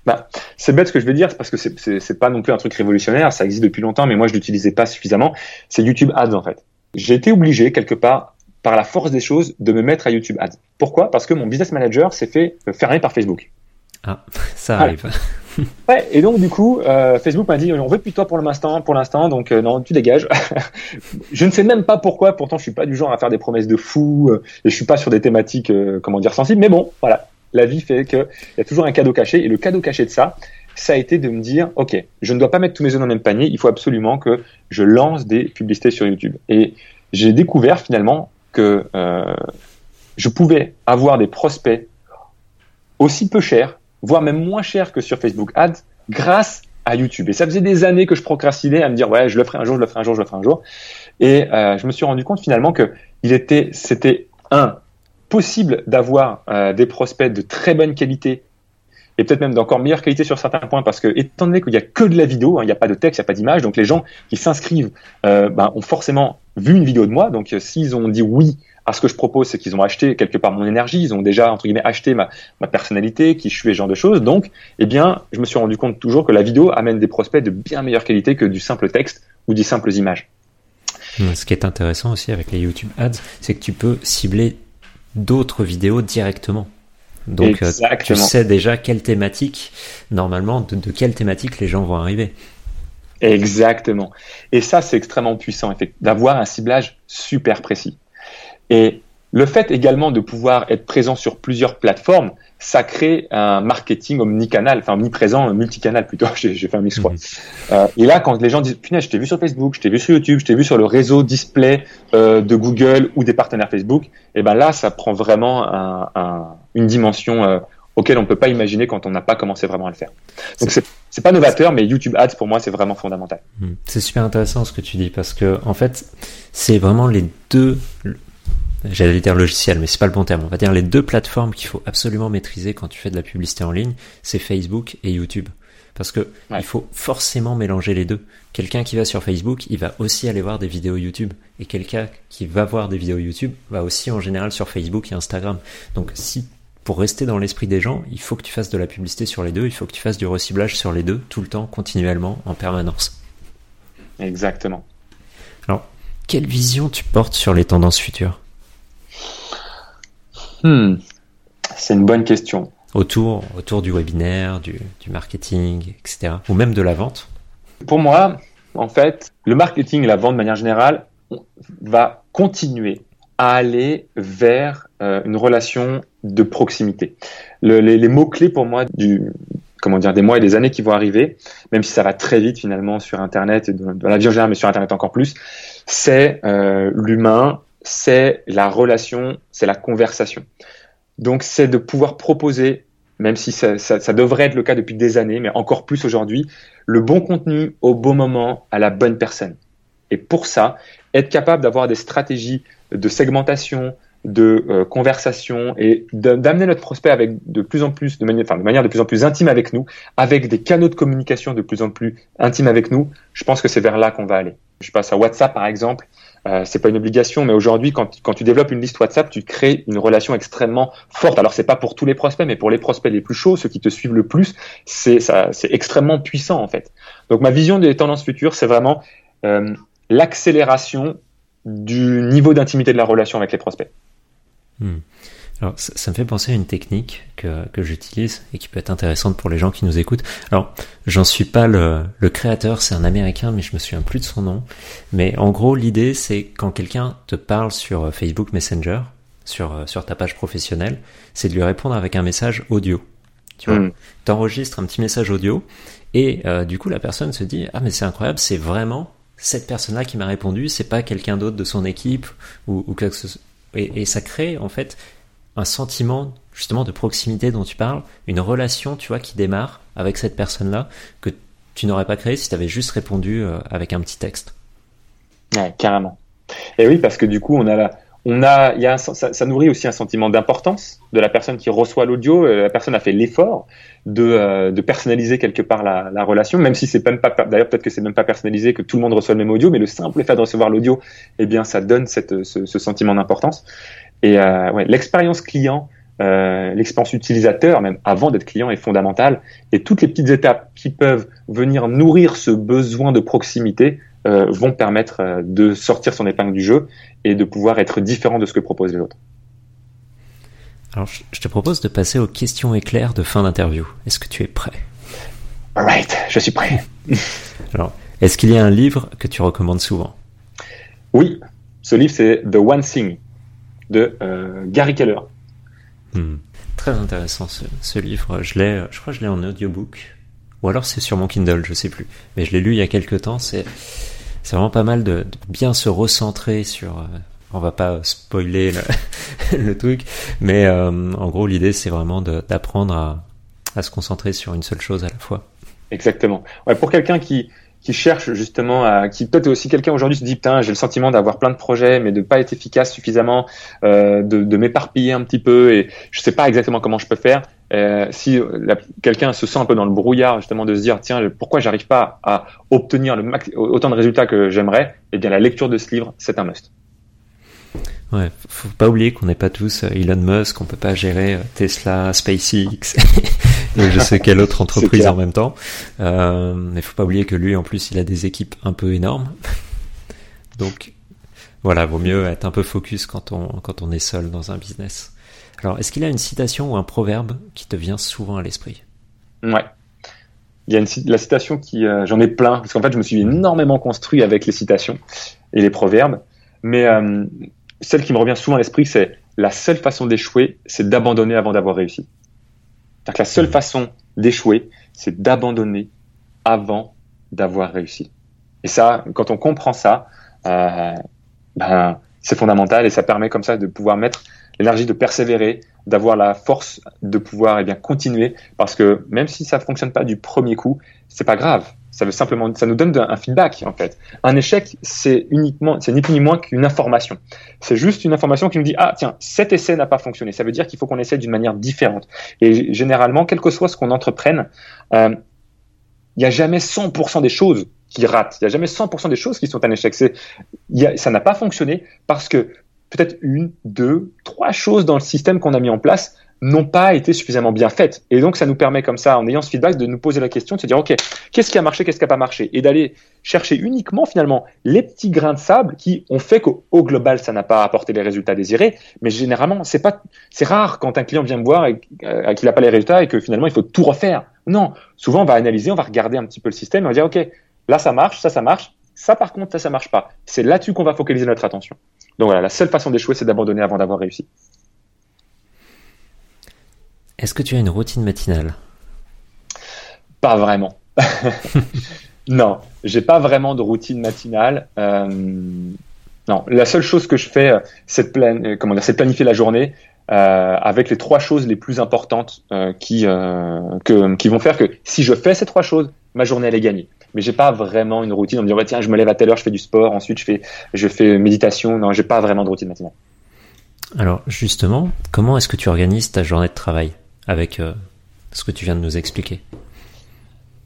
Bah, c'est bête ce que je vais dire, parce que c'est pas non plus un truc révolutionnaire, ça existe depuis longtemps, mais moi je l'utilisais pas suffisamment. C'est YouTube Ads en fait. J'ai été obligé quelque part, par la force des choses, de me mettre à YouTube Ads. Pourquoi? Parce que mon business manager s'est fait fermer par Facebook. Ah, ça arrive. ouais, et donc du coup, euh, Facebook m'a dit on veut plus toi pour l'instant, pour l'instant, donc euh, non, tu dégages. je ne sais même pas pourquoi. Pourtant, je suis pas du genre à faire des promesses de fou euh, et je suis pas sur des thématiques, comment dire, sensibles. Mais bon, voilà, la vie fait que il y a toujours un cadeau caché et le cadeau caché de ça, ça a été de me dire ok, je ne dois pas mettre tous mes œufs dans le même panier. Il faut absolument que je lance des publicités sur YouTube. Et j'ai découvert finalement que je pouvais avoir des prospects aussi peu chers voire même moins cher que sur Facebook Ads, grâce à YouTube. Et ça faisait des années que je procrastinais à me dire ouais, je le ferai un jour, je le ferai un jour, je le ferai un jour. Et euh, je me suis rendu compte finalement que il était, c'était un possible d'avoir euh, des prospects de très bonne qualité et peut-être même d'encore meilleure qualité sur certains points parce que étant donné qu'il n'y a que de la vidéo, hein, il n'y a pas de texte, il n'y a pas d'image, donc les gens qui s'inscrivent euh, ben, ont forcément vu une vidéo de moi. Donc s'ils ont dit oui à ce que je propose, c'est qu'ils ont acheté quelque part mon énergie, ils ont déjà entre guillemets acheté ma, ma personnalité, qui je suis, ce genre de choses. Donc, eh bien, je me suis rendu compte toujours que la vidéo amène des prospects de bien meilleure qualité que du simple texte ou des simples images. Ce qui est intéressant aussi avec les YouTube Ads, c'est que tu peux cibler d'autres vidéos directement. Donc euh, tu sais déjà quelle thématique, normalement, de, de, quelle thématique les gens vont arriver. Exactement. Et ça, c'est extrêmement puissant, d'avoir un ciblage super précis. Et le fait également de pouvoir être présent sur plusieurs plateformes, ça crée un marketing omnicanal, enfin omniprésent, multicanal plutôt. J'ai fait un mix quoi. Mhm. Euh, et là, quand les gens disent, punaise, je t'ai vu sur Facebook, je t'ai vu sur YouTube, je t'ai vu sur le réseau display euh, de Google ou des partenaires Facebook, et eh ben là, ça prend vraiment un, un, une dimension euh, auquel on ne peut pas imaginer quand on n'a pas commencé vraiment à le faire. Donc c'est pas novateur, mais YouTube Ads pour moi c'est vraiment fondamental. Hmm. C'est super intéressant ce que tu dis parce que en fait c'est vraiment les deux j'allais dire logiciel, mais c'est pas le bon terme. On va dire les deux plateformes qu'il faut absolument maîtriser quand tu fais de la publicité en ligne, c'est Facebook et YouTube. Parce que il faut forcément mélanger les deux. Quelqu'un qui va sur Facebook, il va aussi aller voir des vidéos YouTube. Et quelqu'un qui va voir des vidéos YouTube va aussi en général sur Facebook et Instagram. Donc si pour rester dans l'esprit des gens, il faut que tu fasses de la publicité sur les deux, il faut que tu fasses du reciblage sur les deux, tout le temps, continuellement, en permanence. Exactement. Alors, quelle vision tu portes sur les tendances futures? Hmm. C'est une bonne question. Autour, autour du webinaire, du, marketing, etc. Ou même de la vente Pour moi, en fait, le marketing et la vente de manière générale va continuer à aller vers euh, une relation de proximité. les, mots-clés pour moi du, comment dire, des mois et des années qui vont arriver, même si ça va très vite finalement sur Internet et dans, la vie en général, mais sur Internet encore plus, c'est euh, l'humain, c'est la relation, c'est la conversation. Donc c'est de pouvoir proposer, même si ça, devrait être le cas depuis des années, mais encore plus aujourd'hui, le bon contenu au bon moment à la bonne personne. Et pour ça, être capable d'avoir des stratégies de segmentation, de euh, conversation et d'amener notre prospect avec de plus en plus de enfin, de manière de plus en plus intime avec nous, avec des canaux de communication de plus en plus intimes avec nous. Je pense que c'est vers là qu'on va aller. Je passe à WhatsApp par exemple. Euh, c'est pas une obligation, mais aujourd'hui, quand, tu développes une liste WhatsApp, tu crées une relation extrêmement forte. Alors c'est pas pour tous les prospects, mais pour les prospects les plus chauds, ceux qui te suivent le plus, c'est c'est extrêmement puissant en fait. Donc ma vision des tendances futures, c'est vraiment euh, l'accélération du niveau d'intimité de la relation avec les prospects. Hmm. Alors, ça, me fait penser à une technique que, que j'utilise et qui peut être intéressante pour les gens qui nous écoutent. Alors, j'en suis pas le, le créateur, c'est un américain, mais je me souviens plus de son nom. Mais en gros, l'idée, c'est quand quelqu'un te parle sur Facebook Messenger, sur, sur ta page professionnelle, c'est de lui répondre avec un message audio. Tu vois, hmm. t'enregistres un petit message audio et euh, du coup, la personne se dit ah mais c'est incroyable, c'est vraiment cette personne-là qui m'a répondu, c'est pas quelqu'un d'autre de son équipe ou, ou quelque chose et, ça crée en fait un sentiment justement de proximité dont tu parles, une relation, tu vois, qui démarre avec cette personne-là que tu n'aurais pas créé si tu avais juste répondu euh, avec un petit texte. Ouais, carrément. Et oui, parce que du coup, on a on a, y a ça, nourrit aussi un sentiment d'importance de la personne qui reçoit l'audio. Euh, la personne a fait l'effort de, euh, de, personnaliser quelque part la, la relation, même si c'est même pas, d'ailleurs peut-être que c'est même pas personnalisé, que tout le monde reçoit le même audio, mais le simple fait de recevoir l'audio, eh bien, ça donne cette, ce, ce sentiment d'importance. Et euh, ouais, l'expérience client, euh, l'expérience utilisateur, même avant d'être client, est fondamentale. Et toutes les petites étapes qui peuvent venir nourrir ce besoin de proximité euh, vont permettre de sortir son épingle du jeu et de pouvoir être différent de ce que proposent les autres. Alors, je te propose de passer aux questions éclairs de fin d'interview. Est-ce que tu es prêt? Alright, je suis prêt. Alors, est-ce qu'il y a un livre que tu recommandes souvent? Oui, ce livre c'est The One Thing de euh, Gary Keller. Hmm. Très intéressant ce, livre. Je l'ai, je crois que je l'ai en audiobook. Ou alors c'est sur mon Kindle, je sais plus. Mais je l'ai lu il y a quelques temps. C'est c'est vraiment pas mal de, bien se recentrer sur. Euh, on va pas spoiler le, truc, mais euh, en gros l'idée c'est vraiment d'apprendre à, à se concentrer sur une seule chose à la fois. Exactement. Ouais, pour quelqu'un qui qui cherche justement à, qui peut-être aussi quelqu'un aujourd'hui se dit putain j'ai le sentiment d'avoir plein de projets mais de pas être efficace suffisamment, euh, de, m'éparpiller un petit peu et je sais pas exactement comment je peux faire. Euh, si quelqu'un se sent un peu dans le brouillard justement de se dire tiens pourquoi j'arrive pas à obtenir le max, autant de résultats que j'aimerais, eh bien la lecture de ce livre c'est un must. Ouais, faut pas oublier qu'on n'est pas tous euh, Elon Musk, on peut pas gérer Tesla, SpaceX et je sais quelle autre entreprise en même temps. Euh, mais faut pas oublier que lui, en plus, il a des équipes un peu énormes. Donc, voilà, vaut mieux être un peu focus quand on quand on est seul dans un business. Alors, est-ce qu'il a une citation ou un proverbe qui te vient souvent à l'esprit? Ouais. Il y a une, la citation qui, euh, j'en ai plein, parce qu'en fait, je me suis énormément construit avec les citations et les proverbes. Mais euh, celle qui me revient souvent à l'esprit, c'est la seule façon d'échouer, c'est d'abandonner avant d'avoir réussi. C'est-à-dire que la seule façon d'échouer, c'est d'abandonner avant d'avoir réussi. Et ça, quand on comprend ça, euh, ben, c'est fondamental et ça permet comme ça de pouvoir mettre l'énergie de persévérer, d'avoir la force de pouvoir eh bien continuer parce que même si ça fonctionne pas du premier coup, c'est pas grave. Ça veut simplement, ça nous donne un feedback en fait. Un échec, c'est uniquement, c'est ni plus ni moins qu'une information. C'est juste une information qui nous dit ah tiens cet essai n'a pas fonctionné. Ça veut dire qu'il faut qu'on essaie d'une manière différente. Et généralement, quel que soit ce qu'on entreprenne, euh, il n'y a jamais 100% des choses qui ratent. Il n'y a jamais 100% des choses qui sont un échec. Ça n'a pas fonctionné parce que peut-être une, deux, trois choses dans le système qu'on a mis en place n'ont pas été suffisamment bien faites. Et donc, ça nous permet comme ça, en ayant ce feedback, de nous poser la question, de se dire, OK, qu'est-ce qui a marché, qu'est-ce qui n'a pas marché? Et d'aller chercher uniquement, finalement, les petits grains de sable qui ont fait qu'au global, ça n'a pas apporté les résultats désirés. Mais généralement, c'est pas, c'est rare quand un client vient me voir et euh, qu'il n'a pas les résultats et que finalement, il faut tout refaire. Non. Souvent, on va analyser, on va regarder un petit peu le système et on va dire, OK, là, ça marche, ça, ça marche. Ça, par contre, ça, ça marche pas. C'est là-dessus qu'on va focaliser notre attention. Donc voilà, la seule façon d'échouer, c'est d'abandonner avant d'avoir réussi. Est-ce que tu as une routine matinale? Pas vraiment. non, j'ai pas vraiment de routine matinale. Euh, non, la seule chose que je fais, euh, c'est de, comment dire, planifier la journée euh, avec les trois choses les plus importantes euh, qui, euh, que, qui vont faire que si je fais ces trois choses, ma journée elle est gagnée. Mais j'ai pas vraiment une routine en me disant tiens je me lève à telle heure, je fais du sport, ensuite je fais je fais méditation. Non, j'ai pas vraiment de routine matinale. Alors justement, comment est-ce que tu organises ta journée de travail? Avec ce que tu viens de nous expliquer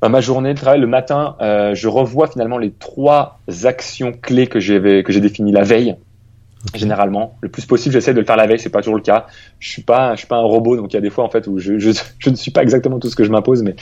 bah, ma journée de travail, le matin, euh, je revois finalement les trois actions clés que j'ai que j'ai définies la veille. Généralement, le plus possible, j'essaie de le faire la veille. C'est pas toujours le cas. Je suis pas, je suis pas un robot, donc il y a des fois en fait où je, je, je ne suis pas exactement tout ce que je m'impose, mais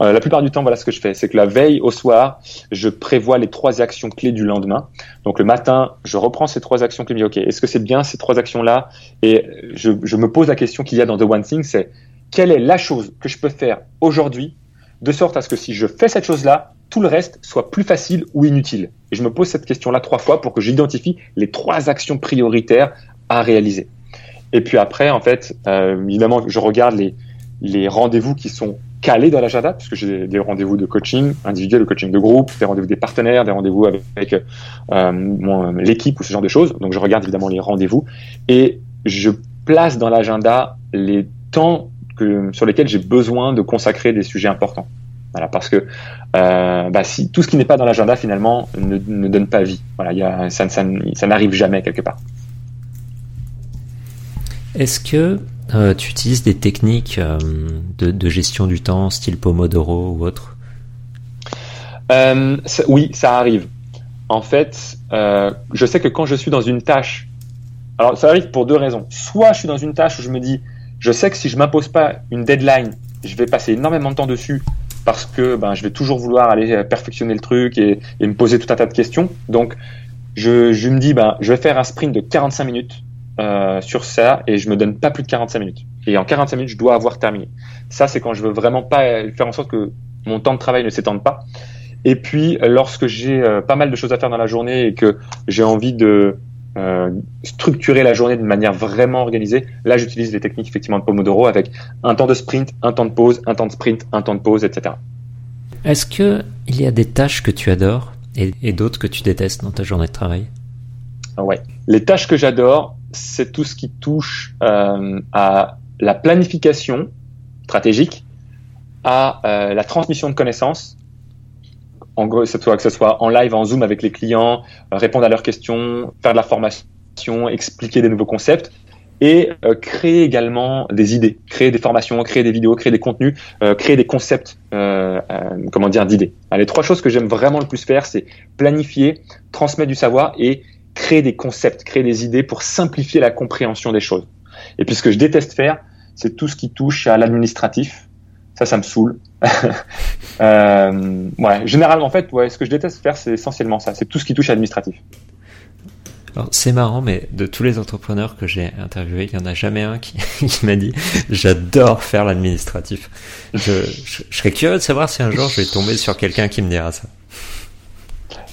euh, la plupart du temps, voilà ce que je fais. C'est que la veille au soir, je prévois les trois actions clés du lendemain. Donc le matin, je reprends ces trois actions clés. Je me dis, ok, est-ce que c'est bien ces trois actions là Et je, je me pose la question qu'il y a dans The One Thing, c'est quelle est la chose que je peux faire aujourd'hui de sorte à ce que si je fais cette chose-là, tout le reste soit plus facile ou inutile. Et je me pose cette question-là trois fois pour que j'identifie les trois actions prioritaires à réaliser. Et puis après, en fait, euh, évidemment, je regarde les, les rendez-vous qui sont calés dans l'agenda, puisque j'ai des rendez-vous de coaching individuel, de coaching de groupe, des rendez-vous des partenaires, des rendez-vous avec, euh, l'équipe ou ce genre de choses. Donc je regarde évidemment les rendez-vous et je place dans l'agenda les temps sur lesquels j'ai besoin de consacrer des sujets importants. Voilà, parce que euh, bah, si tout ce qui n'est pas dans l'agenda finalement ne, ne, donne pas vie. Voilà, y a, ça, ça, ça n'arrive jamais quelque part. Est-ce que euh, tu utilises des techniques euh, de, de, gestion du temps, style Pomodoro ou autre? Oui, ça arrive. En fait, je sais que quand je suis dans une tâche, alors ça arrive pour deux raisons. Soit je suis dans une tâche où je me dis, je sais que si je m'impose pas une deadline, je vais passer énormément de temps dessus parce que ben, je vais toujours vouloir aller euh, perfectionner le truc et, me poser tout un tas de questions. Donc, je, je me dis, ben, je vais faire un sprint de 45 minutes euh, sur ça et je me donne pas plus de 45 minutes. Et en 45 minutes, je dois avoir terminé. Ça, c'est quand je veux vraiment pas faire en sorte que mon temps de travail ne s'étende pas. Et puis, lorsque j'ai euh, pas mal de choses à faire dans la journée et que j'ai envie de euh, structurer la journée de manière vraiment organisée, là j'utilise les techniques effectivement de Pomodoro avec un temps de sprint, un temps de pause, un temps de sprint, un temps de pause, etc. Est-ce que il y a des tâches que tu adores et, et d'autres que tu détestes dans ta journée de travail? Ah Ouais, les tâches que j'adore, c'est tout ce qui touche euh, à la planification stratégique, à euh, la transmission de connaissances en gros, que ce soit en live, en Zoom avec les clients, euh, répondre à leurs questions, faire de la formation, expliquer des nouveaux concepts et euh, créer également des idées, créer des formations, créer des vidéos, créer des contenus, euh, créer des concepts, comment dire, d'idées. Les trois choses que j'aime vraiment le plus faire, c'est planifier, transmettre du savoir et créer des concepts, créer des idées pour simplifier la compréhension des choses. Et puis ce que je déteste faire, c'est tout ce qui touche à l'administratif, ça, ça me saoule. euh, ouais, généralement, en fait, ouais, ce que je déteste faire, c'est essentiellement ça. C'est tout ce qui touche à l'administratif. C'est marrant, mais de tous les entrepreneurs que j'ai interviewés, il n'y en a jamais un qui, qui m'a dit j'adore faire l'administratif. Je, je, je, serais curieux de savoir si un jour je vais tomber sur quelqu'un qui me dira ça.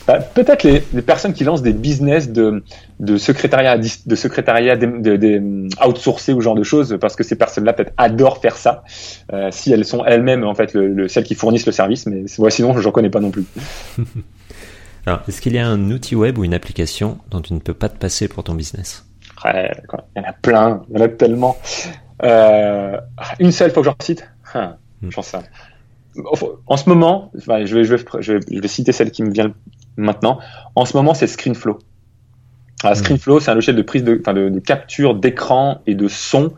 Bah, peut-être les, les, personnes qui lancent des business de, de secrétariat, de secrétariat de, de, de outsourcé ou genre de choses, parce que ces personnes-là peut-être adorent faire ça, euh, si elles sont elles-mêmes en fait le, le, celles qui fournissent le service, mais ouais, sinon j'en connais pas non plus. Alors, est-ce qu'il y a un outil web ou une application dont tu ne peux pas te passer pour ton business? Ouais, Il y en a plein, il y en a tellement. Euh, une seule, faut que j'en cite. Hein, hmm. J'en sais. En ce moment, je je vais, je vais, je vais citer celle qui me vient maintenant. En ce moment, c'est ScreenFlow. Hmm. ScreenFlow, c'est un logiciel de prise de, enfin de, de capture d'écran et de son,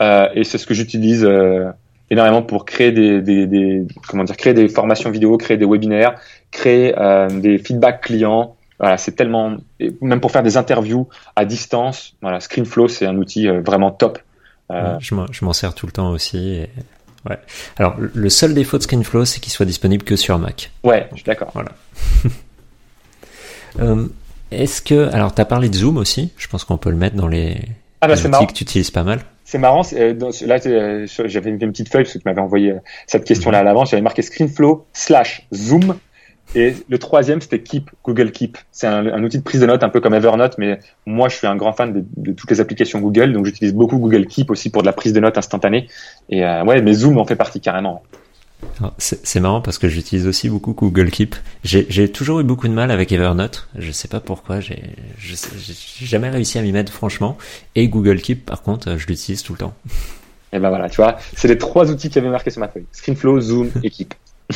euh, et c'est ce que j'utilise euh, énormément pour créer des, des, des, comment dire, créer des formations vidéo, créer des webinaires, créer euh, des feedbacks clients. Voilà, c'est tellement, même pour faire des interviews à distance. Voilà, ScreenFlow, c'est un outil euh, vraiment top. Euh, je m'en sers tout le temps aussi. Et... Ouais. Alors, le seul défaut de ScreenFlow, c'est qu'il soit disponible que sur Mac. Ouais, je suis d'accord. Voilà. Est-ce que alors tu as parlé de Zoom aussi Je pense qu'on peut le mettre dans les, ah bah les outils que tu utilises pas mal. C'est marrant. Euh, dans, là, euh, j'avais une, une, petite feuille parce que tu m'avais envoyé euh, cette question-là à l'avance. J'avais marqué ScreenFlow slash Zoom. Et le troisième, c'était Keep, Google Keep. C'est un, un, outil de prise de notes un peu comme Evernote, mais moi, je suis un grand fan de, de toutes les applications Google, donc j'utilise beaucoup Google Keep aussi pour de la prise de notes instantanée. Et euh, ouais, mais Zoom en fait partie carrément. C'est marrant parce que j'utilise aussi beaucoup Google Keep. J'ai toujours eu beaucoup de mal avec Evernote. Je sais pas pourquoi. J'ai jamais réussi à m'y mettre franchement. Et Google Keep, par contre, je l'utilise tout le temps. Et ben voilà, tu vois, c'est les trois outils qui avaient marqué sur ma feuille. ScreenFlow, Zoom et Keep.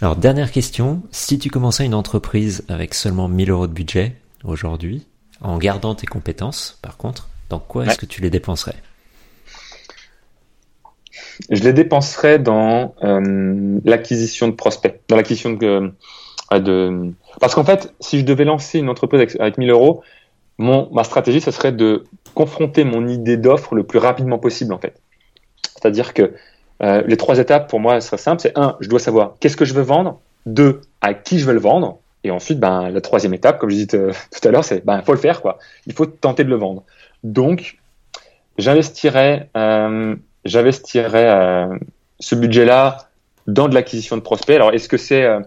Alors dernière question, si tu commençais une entreprise avec seulement 1000 euros de budget aujourd'hui, en gardant tes compétences, par contre, dans quoi est-ce que tu les dépenserais? Je les dépenserais dans euh, l'acquisition de prospects, dans l'acquisition de, euh, de, Parce qu'en fait, si je devais lancer une entreprise avec, avec 1000 euros, mon, ma stratégie, ce serait de confronter mon idée d'offre le plus rapidement possible, en fait. C'est-à-dire que euh, les trois étapes, pour moi, seraient simples. C'est un, je dois savoir qu'est-ce que je veux vendre. Deux, à qui je veux le vendre. Et ensuite, ben, la troisième étape, comme je disais tout à l'heure, c'est ben, faut le faire, quoi. Il faut tenter de le vendre. Donc, j'investirais j'investirais euh, ce budget-là dans de l'acquisition de prospects. Alors, est-ce que c'est euh,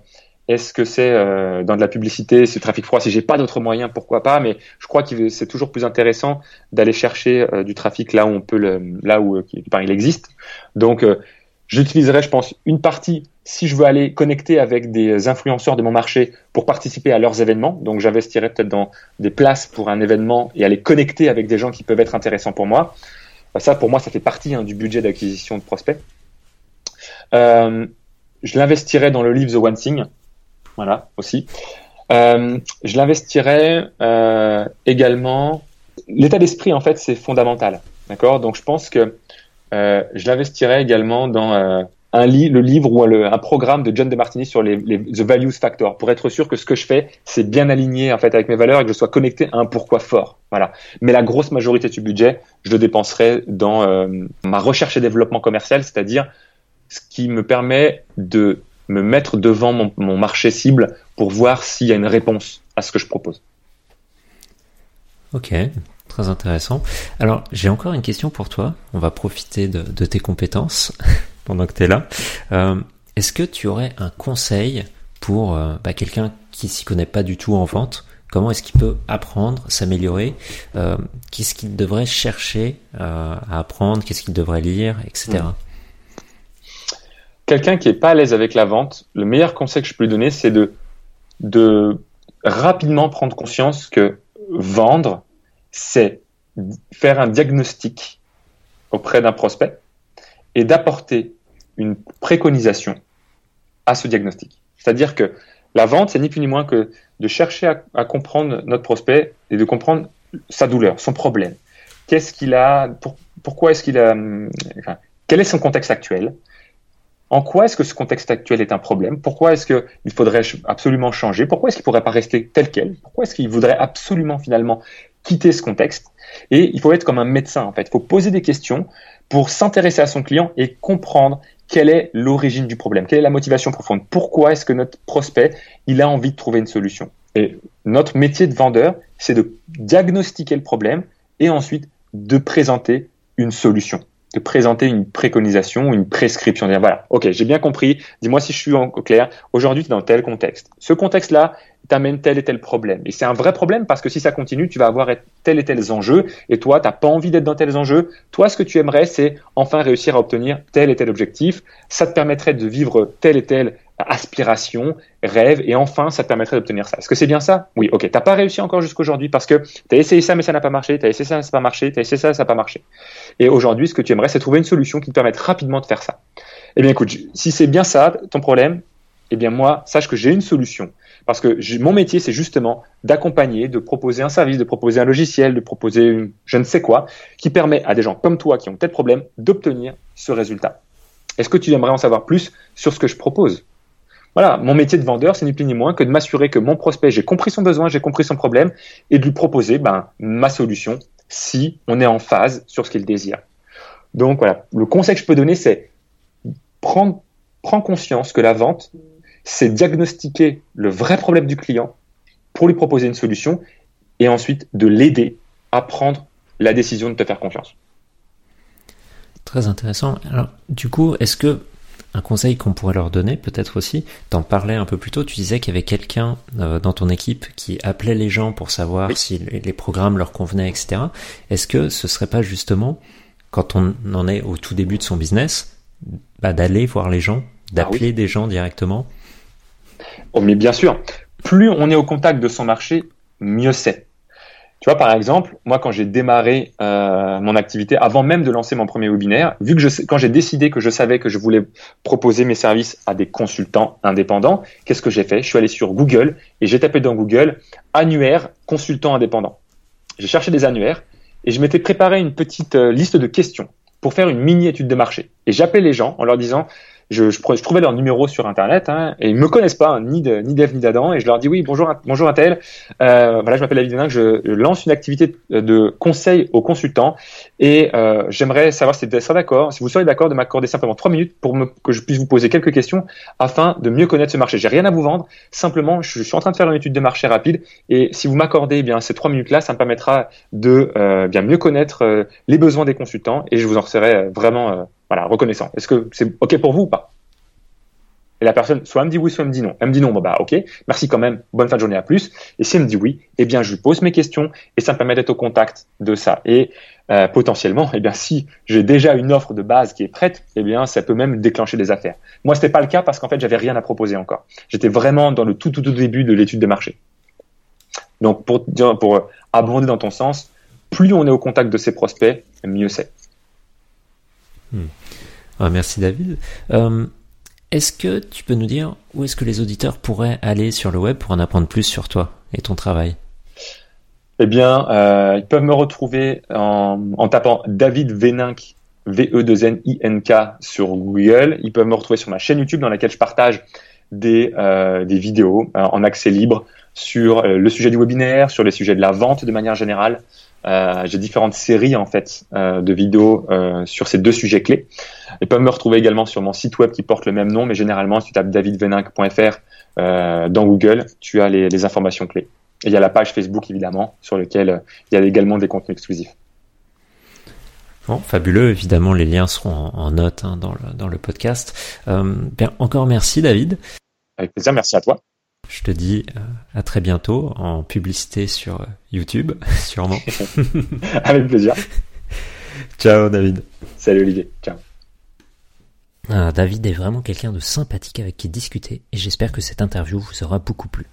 est-ce que c'est euh, dans de la publicité, c'est trafic froid? Si j'ai pas d'autres moyens, pourquoi pas? Mais je crois que c'est toujours plus intéressant d'aller chercher du trafic là où on peut le, là où il existe. Donc, j'utiliserai, je pense, une partie si je veux aller connecter avec des influenceurs de mon marché pour participer à leurs événements. Donc, j'investirai peut-être dans des places pour un événement et aller connecter avec des gens qui peuvent être intéressants pour moi. Bah, ça, pour moi, ça fait partie hein, du budget d'acquisition de prospects. Euh, je l'investirais dans le livre The One Thing, voilà aussi. Euh, je l'investirais euh, également. L'état d'esprit, en fait, c'est fondamental, d'accord? Donc, je pense que je l'investirais également dans un le livre ou un programme de John DeMartini sur les, les, The Values Factor pour être sûr que ce que je fais c'est bien aligné en fait avec mes valeurs et que je sois connecté à un pourquoi fort. Voilà. Mais la grosse majorité du budget, je le dépenserai dans euh, ma recherche et développement commercial, c'est-à-dire ce qui me permet de me mettre devant mon, marché cible pour voir s'il y a une réponse à ce que je propose. Ok, très intéressant. Alors j'ai encore une question pour toi. On va profiter de tes compétences. pendant que tu es là. Euh, est-ce que tu aurais un conseil pour euh, bah, quelqu'un qui s'y connaît pas du tout en vente? Comment est-ce qu'il peut apprendre, s'améliorer? Euh, Qu'est-ce qu'il devrait chercher à apprendre? Qu'est-ce qu'il devrait lire, etc. Hmm. Quelqu'un qui est pas à l'aise avec la vente, le meilleur conseil que je peux lui donner, c'est de, de rapidement prendre conscience que vendre, c'est faire un diagnostic auprès d'un prospect et d'apporter une préconisation à ce diagnostic. C'est-à-dire que la vente, c'est ni plus ni moins que de chercher à, comprendre notre prospect et de comprendre sa douleur, son problème. Qu'est-ce qu'il a, pourquoi est-ce qu'il a, enfin, quel est son contexte actuel? En quoi est-ce que ce contexte actuel est un problème? Pourquoi est-ce qu'il faudrait absolument changer? Pourquoi est-ce qu'il ne pourrait pas rester tel quel? Pourquoi est-ce qu'il voudrait absolument finalement quitter ce contexte? Et il faut être comme un médecin en fait. Il faut poser des questions pour s'intéresser à son client et comprendre quelle est l'origine du problème, quelle est la motivation profonde, pourquoi est-ce que notre prospect, il a envie de trouver une solution? Et notre métier de vendeur, c'est de diagnostiquer le problème et ensuite de présenter une solution, présenter une préconisation une prescription. Dire voilà, ok, j'ai bien compris, dis-moi si je suis au clair, aujourd'hui tu es dans tel contexte. Ce contexte-là, t'amène tel et tel problème. Et c'est un vrai problème parce que si ça continue, tu vas avoir tel et tel enjeux et toi, t'as pas envie d'être dans tels enjeux. Toi, ce que tu aimerais, c'est enfin réussir à obtenir tel et tel objectif. Ça te permettrait de vivre telle et telle aspiration, rêve, et enfin, ça te permettrait d'obtenir ça. Est-ce que c'est bien ça? Oui, ok. T'as pas réussi encore jusqu'aujourd'hui parce que tu as essayé ça, mais ça n'a pas marché. Tu as essayé ça, ça n'a pas marché. Tu as essayé ça, ça n'a pas marché. Et aujourd'hui, ce que tu aimerais, c'est trouver une solution qui te permette rapidement de faire ça. Eh bien, écoute, si c'est bien ça, ton problème, eh bien, moi, sache que j'ai une solution parce que mon métier, c'est justement d'accompagner, de proposer un service, de proposer un logiciel, de proposer je ne sais quoi, qui permet à des gens comme toi qui ont tel problème d'obtenir ce résultat. Est-ce que tu aimerais en savoir plus sur ce que je propose? Voilà, mon métier de vendeur, c'est ni plus ni moins que de m'assurer que mon prospect, j'ai compris son besoin, j'ai compris son problème, et de lui proposer ben, ma solution si on est en phase sur ce qu'il désire. Donc voilà, le conseil que je peux donner, c'est prendre, prendre conscience que la vente, c'est diagnostiquer le vrai problème du client pour lui proposer une solution et ensuite de l'aider à prendre la décision de te faire confiance. Très intéressant. Alors, du coup, est-ce que un conseil qu'on pourrait leur donner, peut-être aussi, t'en parlais un peu plus tôt, tu disais qu'il y avait quelqu'un euh, dans ton équipe qui appelait les gens pour savoir si les programmes leur convenaient, etc. Est-ce que ce serait pas justement, quand on en est au tout début de son business, bah, d'aller voir les gens, d'appeler ah des gens directement? Oh, Mais bien sûr, plus on est au contact de son marché, mieux c'est. Tu vois, par exemple, moi, quand j'ai démarré euh, mon activité, avant même de lancer mon premier webinaire, vu que quand j'ai décidé que je savais que je voulais proposer mes services à des consultants indépendants, qu'est-ce que j'ai fait? Je suis allé sur Google et j'ai tapé dans Google annuaire consultant indépendant. J'ai cherché des annuaires et je m'étais préparé une petite euh, liste de questions pour faire une mini étude de marché. Et j'appelais les gens en leur disant je, je, je, trouvais leur numéro sur internet hein, et ils me connaissent pas hein, ni de, ni d'Eve ni d'Adam et je leur dis oui bonjour bonjour Intel. Euh, voilà je m'appelle David Denin je lance une activité de conseil aux consultants et euh, j'aimerais savoir si vous d'accord si vous seriez d'accord de m'accorder simplement trois minutes pour me, que je puisse vous poser quelques questions afin de mieux connaître ce marché. J'ai rien à vous vendre simplement je, suis en train de faire une étude de marché rapide et si vous m'accordez eh bien ces trois minutes là ça me permettra de euh, bien mieux connaître euh, les besoins des consultants et je vous en serai euh, vraiment voilà, reconnaissant. Est-ce que c'est OK pour vous ou pas? Et la personne, soit elle me dit oui, soit elle me dit non. Elle me dit non, bon bah OK, merci quand même, bonne fin de journée à plus. Et si elle me dit oui, eh bien je lui pose mes questions et ça me permet d'être au contact de ça. Et euh, potentiellement, eh bien si j'ai déjà une offre de base qui est prête, eh bien ça peut même déclencher des affaires. Moi, c'était pas le cas parce qu'en fait, j'avais rien à proposer encore. J'étais vraiment dans le tout tout tout début de l'étude de marché. Donc pour pour abonder dans ton sens, plus on est au contact de ses prospects, mieux c'est. Hmm. Ah, merci David. Euh, est-ce que tu peux nous dire où est-ce que les auditeurs pourraient aller sur le web pour en apprendre plus sur toi et ton travail? Eh bien, euh, ils peuvent me retrouver en, tapant David Véninck, V-E-2-N-I-N-K sur Google. Ils peuvent me retrouver sur ma chaîne YouTube dans laquelle je partage des, euh, des vidéos en accès libre sur le sujet du webinaire, sur les sujets de la vente de manière générale, euh, j'ai différentes séries en fait euh, de vidéos euh, sur ces deux sujets clés. Ils peuvent me retrouver également sur mon site web qui porte le même nom, mais généralement si tu tapes davidveninck.fr dans Google, tu as les, informations clés. Et il y a la page Facebook évidemment sur laquelle il y a également des contenus exclusifs. Bon, fabuleux, évidemment les liens seront en, note hein, dans, le, dans le podcast. bien, encore merci David. Avec plaisir, merci à toi. Je te dis euh, à très bientôt en publicité sur euh, YouTube, sûrement. Avec plaisir. Ciao David. Salut Olivier. Ciao. Ah, David est vraiment quelqu'un de sympathique avec qui discuter et j'espère que cette interview vous aura beaucoup plu.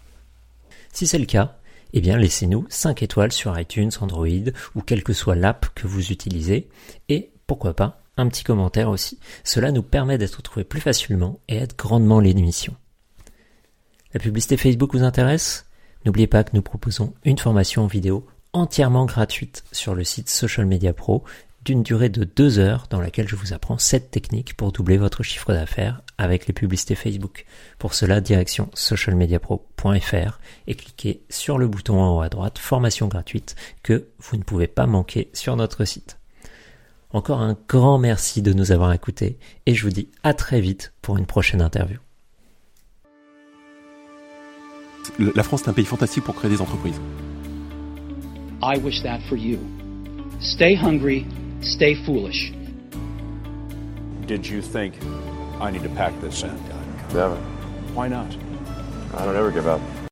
Si c'est le cas, eh bien laissez-nous 5 étoiles sur iTunes, Android ou quelle que soit l'app que vous utilisez et pourquoi pas un petit commentaire aussi. Cela nous permet d'être trouvés plus facilement et aide grandement l'émission. La publicité Facebook vous intéresse? N'oubliez pas que nous proposons une formation vidéo entièrement gratuite sur le site Social Media Pro d'une durée de deux heures dans laquelle je vous apprends 7 techniques pour doubler votre chiffre d'affaires avec les publicités Facebook. Pour cela, direction socialmediapro.fr et cliquez sur le bouton en haut à droite formation gratuite que vous ne pouvez pas manquer sur notre site. Encore un grand merci de nous avoir écoutés et je vous dis à très vite pour une prochaine interview. La France est un pays fantastique pour créer des entreprises. I wish that for you. Stay hungry, stay foolish. Did you think I need to pack this in? Never. Why not? I don't ever give up.